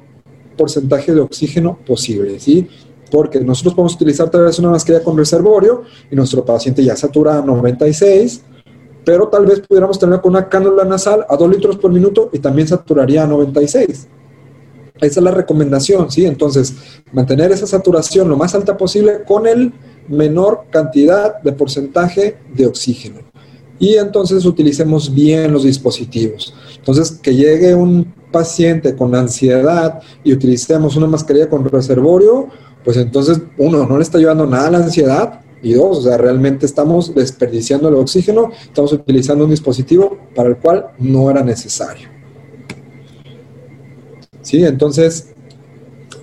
porcentaje de oxígeno posible, ¿sí? Porque nosotros podemos utilizar tal vez una mascarilla con reservorio y nuestro paciente ya satura a 96, pero tal vez pudiéramos tener con una cánula nasal a 2 litros por minuto y también saturaría a 96. Esa es la recomendación, ¿sí? Entonces, mantener esa saturación lo más alta posible con el menor cantidad de porcentaje de oxígeno y entonces utilicemos bien los dispositivos. Entonces, que llegue un paciente con ansiedad y utilicemos una mascarilla con reservorio, pues entonces, uno, no le está llevando nada a la ansiedad, y dos, o sea, realmente estamos desperdiciando el oxígeno, estamos utilizando un dispositivo para el cual no era necesario. Sí, entonces,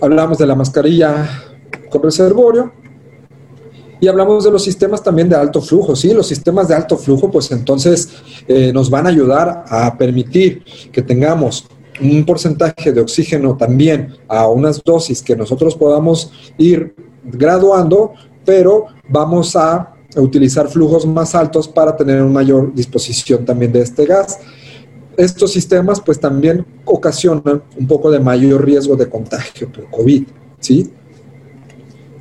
hablamos de la mascarilla con reservorio, y hablamos de los sistemas también de alto flujo, ¿sí? Los sistemas de alto flujo, pues entonces eh, nos van a ayudar a permitir que tengamos un porcentaje de oxígeno también a unas dosis que nosotros podamos ir graduando, pero vamos a utilizar flujos más altos para tener una mayor disposición también de este gas. Estos sistemas pues también ocasionan un poco de mayor riesgo de contagio por COVID, ¿sí?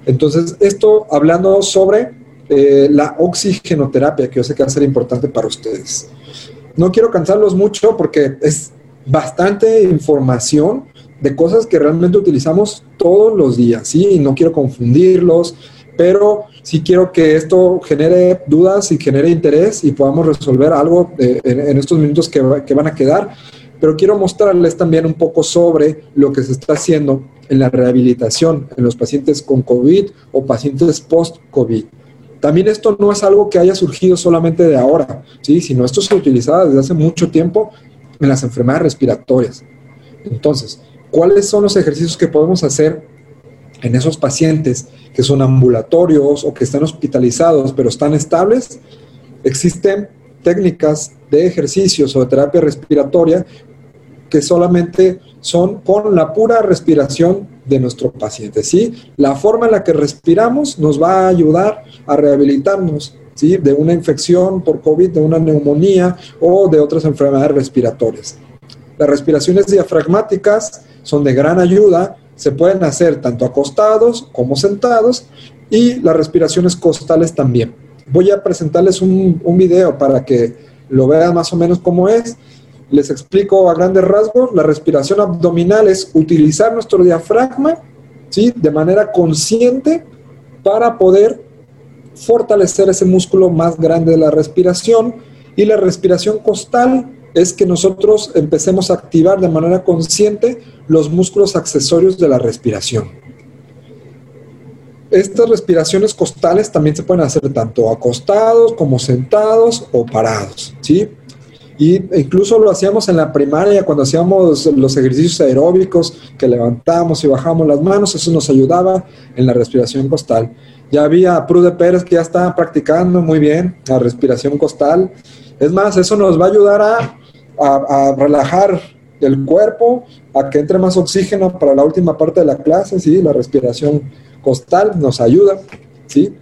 Entonces, esto hablando sobre eh, la oxigenoterapia, que yo sé que va a ser importante para ustedes. No quiero cansarlos mucho porque es bastante información de cosas que realmente utilizamos todos los días, ¿sí? Y no quiero confundirlos, pero sí quiero que esto genere dudas y genere interés y podamos resolver algo en, estos minutos que van a quedar. Pero quiero mostrarles también un poco sobre lo que se está haciendo en la rehabilitación en los pacientes con COVID o pacientes post-COVID. También esto no es algo que haya surgido solamente de ahora, ¿sí? sino esto se utilizaba desde hace mucho tiempo en las enfermedades respiratorias. Entonces, ¿cuáles son los ejercicios que podemos hacer en esos pacientes que son ambulatorios o que están hospitalizados pero están estables? Existen técnicas de ejercicios o de terapia respiratoria que solamente son con la pura respiración de nuestro paciente, ¿sí? La forma en la que respiramos nos va a ayudar a rehabilitarnos, ¿sí? De una infección por COVID, de una neumonía o de otras enfermedades respiratorias. Las respiraciones diafragmáticas son de gran ayuda, se pueden hacer tanto acostados como sentados y las respiraciones costales también. Voy a presentarles un, un video para que lo vean más o menos cómo es les explico a grandes rasgos, la respiración abdominal es utilizar nuestro diafragma ¿sí? de manera consciente para poder fortalecer ese músculo más grande de la respiración y la respiración costal es que nosotros empecemos a activar de manera consciente los músculos accesorios de la respiración. Estas respiraciones costales también se pueden hacer tanto acostados como sentados o parados, ¿sí? Y incluso lo hacíamos en la primaria cuando hacíamos los ejercicios aeróbicos, que levantábamos y bajamos las manos, eso nos ayudaba en la respiración costal. Ya había Prude Pérez que ya estaba practicando muy bien la respiración costal. Es más, eso nos va a ayudar a, a, relajar el cuerpo, a que entre más oxígeno para la última parte de la clase, ¿sí? La respiración costal nos ayuda, ¿sí?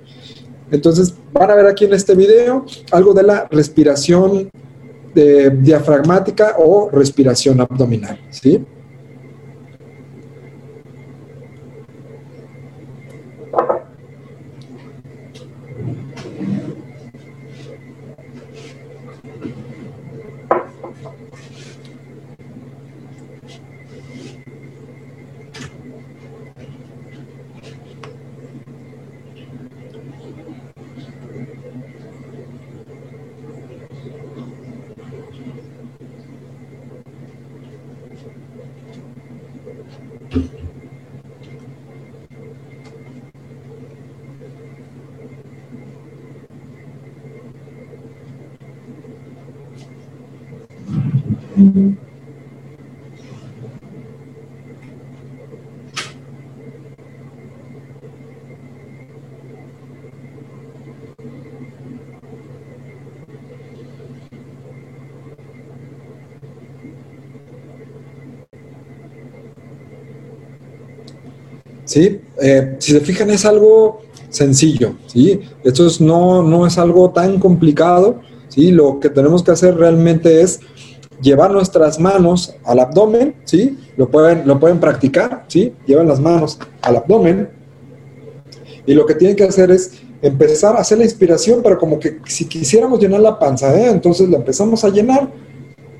Entonces, van a ver aquí en este video algo de la respiración de diafragmática o respiración abdominal, ¿sí? ¿Sí? Eh, si se fijan es algo sencillo, ¿sí? Esto no, no es algo tan complicado, ¿sí? Lo que tenemos que hacer realmente es llevar nuestras manos al abdomen, ¿sí? Lo pueden, lo pueden practicar, ¿sí? Llevan las manos al abdomen y lo que tienen que hacer es empezar a hacer la inspiración, pero como que si quisiéramos llenar la panza, ¿eh? entonces la empezamos a llenar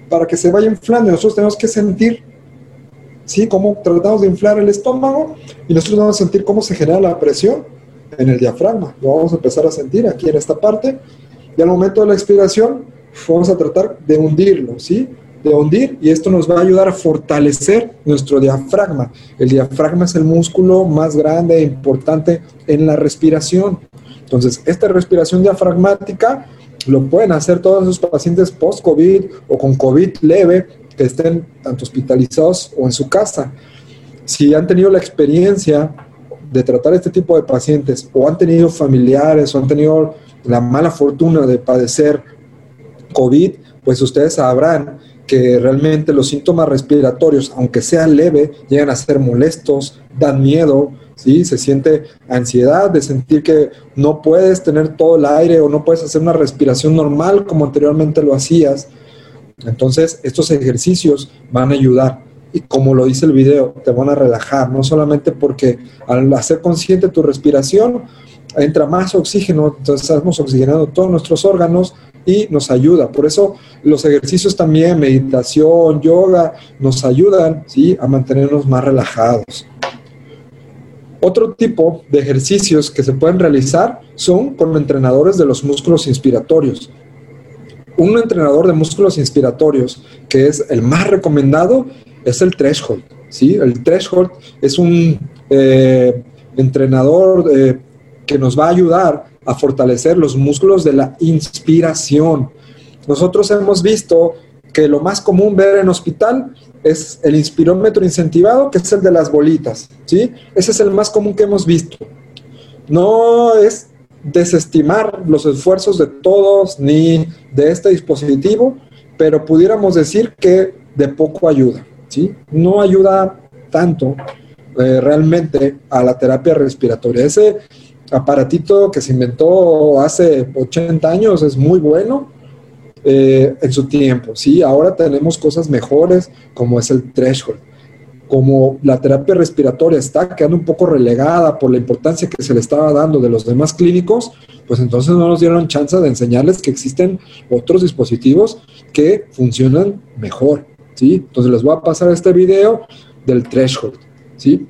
para que se vaya inflando. Nosotros tenemos que sentir ¿sí? Cómo tratamos de inflar el estómago y nosotros vamos a sentir cómo se genera la presión en el diafragma. Lo vamos a empezar a sentir aquí en esta parte y al momento de la expiración vamos a tratar de hundirlo, ¿sí? De hundir y esto nos va a ayudar a fortalecer nuestro diafragma. El diafragma es el músculo más grande e importante en la respiración. Entonces, esta respiración diafragmática lo pueden hacer todos los pacientes post-COVID o con COVID leve que estén tanto hospitalizados o en su casa. Si han tenido la experiencia de tratar este tipo de pacientes o han tenido familiares o han tenido la mala fortuna de padecer COVID, pues ustedes sabrán que realmente los síntomas respiratorios, aunque sea leve, llegan a ser molestos, dan miedo, ¿sí? Se siente ansiedad de sentir que no puedes tener todo el aire o no puedes hacer una respiración normal como anteriormente lo hacías. Entonces, estos ejercicios van a ayudar y como lo dice el video, te van a relajar, no solamente porque al hacer consciente tu respiración, entra más oxígeno, entonces estamos oxigenando todos nuestros órganos y nos ayuda. Por eso los ejercicios también, meditación, yoga, nos ayudan ¿sí? a mantenernos más relajados. Otro tipo de ejercicios que se pueden realizar son con entrenadores de los músculos inspiratorios. Un entrenador de músculos inspiratorios que es el más recomendado es el threshold. ¿sí? El threshold es un eh, entrenador eh, que nos va a ayudar a fortalecer los músculos de la inspiración. Nosotros hemos visto que lo más común ver en hospital es el inspirómetro incentivado, que es el de las bolitas, ¿sí? Ese es el más común que hemos visto. No es desestimar los esfuerzos de todos ni de este dispositivo, pero pudiéramos decir que de poco ayuda, ¿sí? No ayuda tanto eh, realmente a la terapia respiratoria. Ese aparatito que se inventó hace 80 años es muy bueno eh, en su tiempo, ¿sí? Ahora tenemos cosas mejores como es el threshold. Como la terapia respiratoria está quedando un poco relegada por la importancia que se le estaba dando de los demás clínicos, pues entonces no nos dieron chance de enseñarles que existen otros dispositivos que funcionan mejor, ¿sí? Entonces les voy a pasar este video del threshold, ¿sí?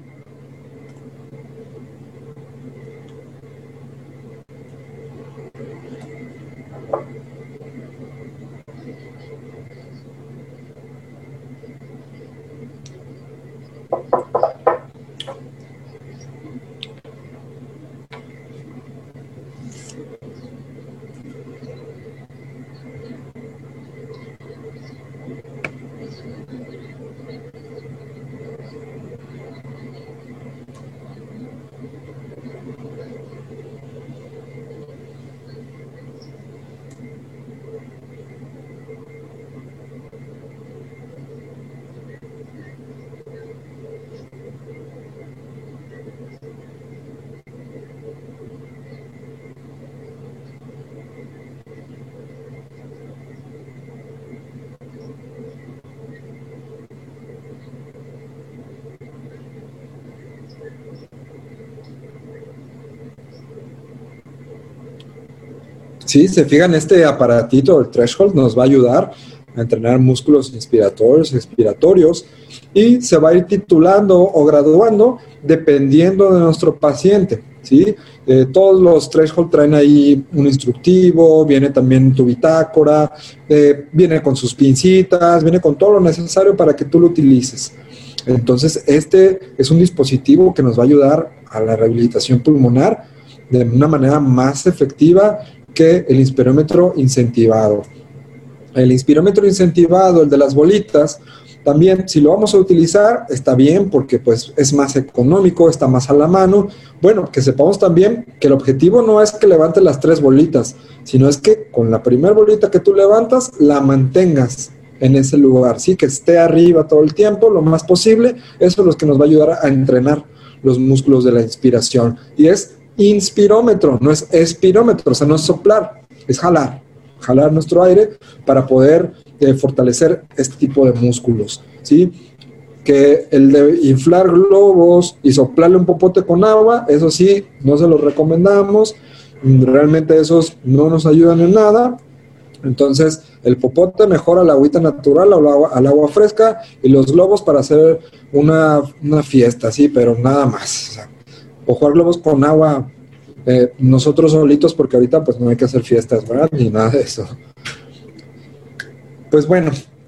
Sí, se fijan, este aparatito, el threshold, nos va a ayudar a entrenar músculos inspiratorios, expiratorios, y se va a ir titulando o graduando dependiendo de nuestro paciente. ¿sí? Eh, todos los threshold traen ahí un instructivo, viene también tu bitácora, eh, viene con sus pincitas, viene con todo lo necesario para que tú lo utilices. Entonces, este es un dispositivo que nos va a ayudar a la rehabilitación pulmonar de una manera más efectiva que el inspirómetro incentivado. El inspirómetro incentivado, el de las bolitas, también si lo vamos a utilizar está bien porque pues es más económico, está más a la mano. Bueno, que sepamos también que el objetivo no es que levantes las tres bolitas, sino es que con la primera bolita que tú levantas la mantengas en ese lugar, sí, que esté arriba todo el tiempo, lo más posible. Eso es lo que nos va a ayudar a entrenar los músculos de la inspiración. Y es inspirómetro, no es espirómetro, o sea, no es soplar, es jalar, jalar nuestro aire para poder eh, fortalecer este tipo de músculos, ¿sí? Que el de inflar globos y soplarle un popote con agua, eso sí, no se lo recomendamos, realmente esos no nos ayudan en nada, entonces, el popote mejora la agüita natural al agua, al agua fresca y los globos para hacer una, una fiesta, sí, pero nada más. O jugar globos con agua eh, nosotros solitos, porque ahorita pues no hay que hacer fiestas, ¿verdad? Ni nada de eso. Pues bueno,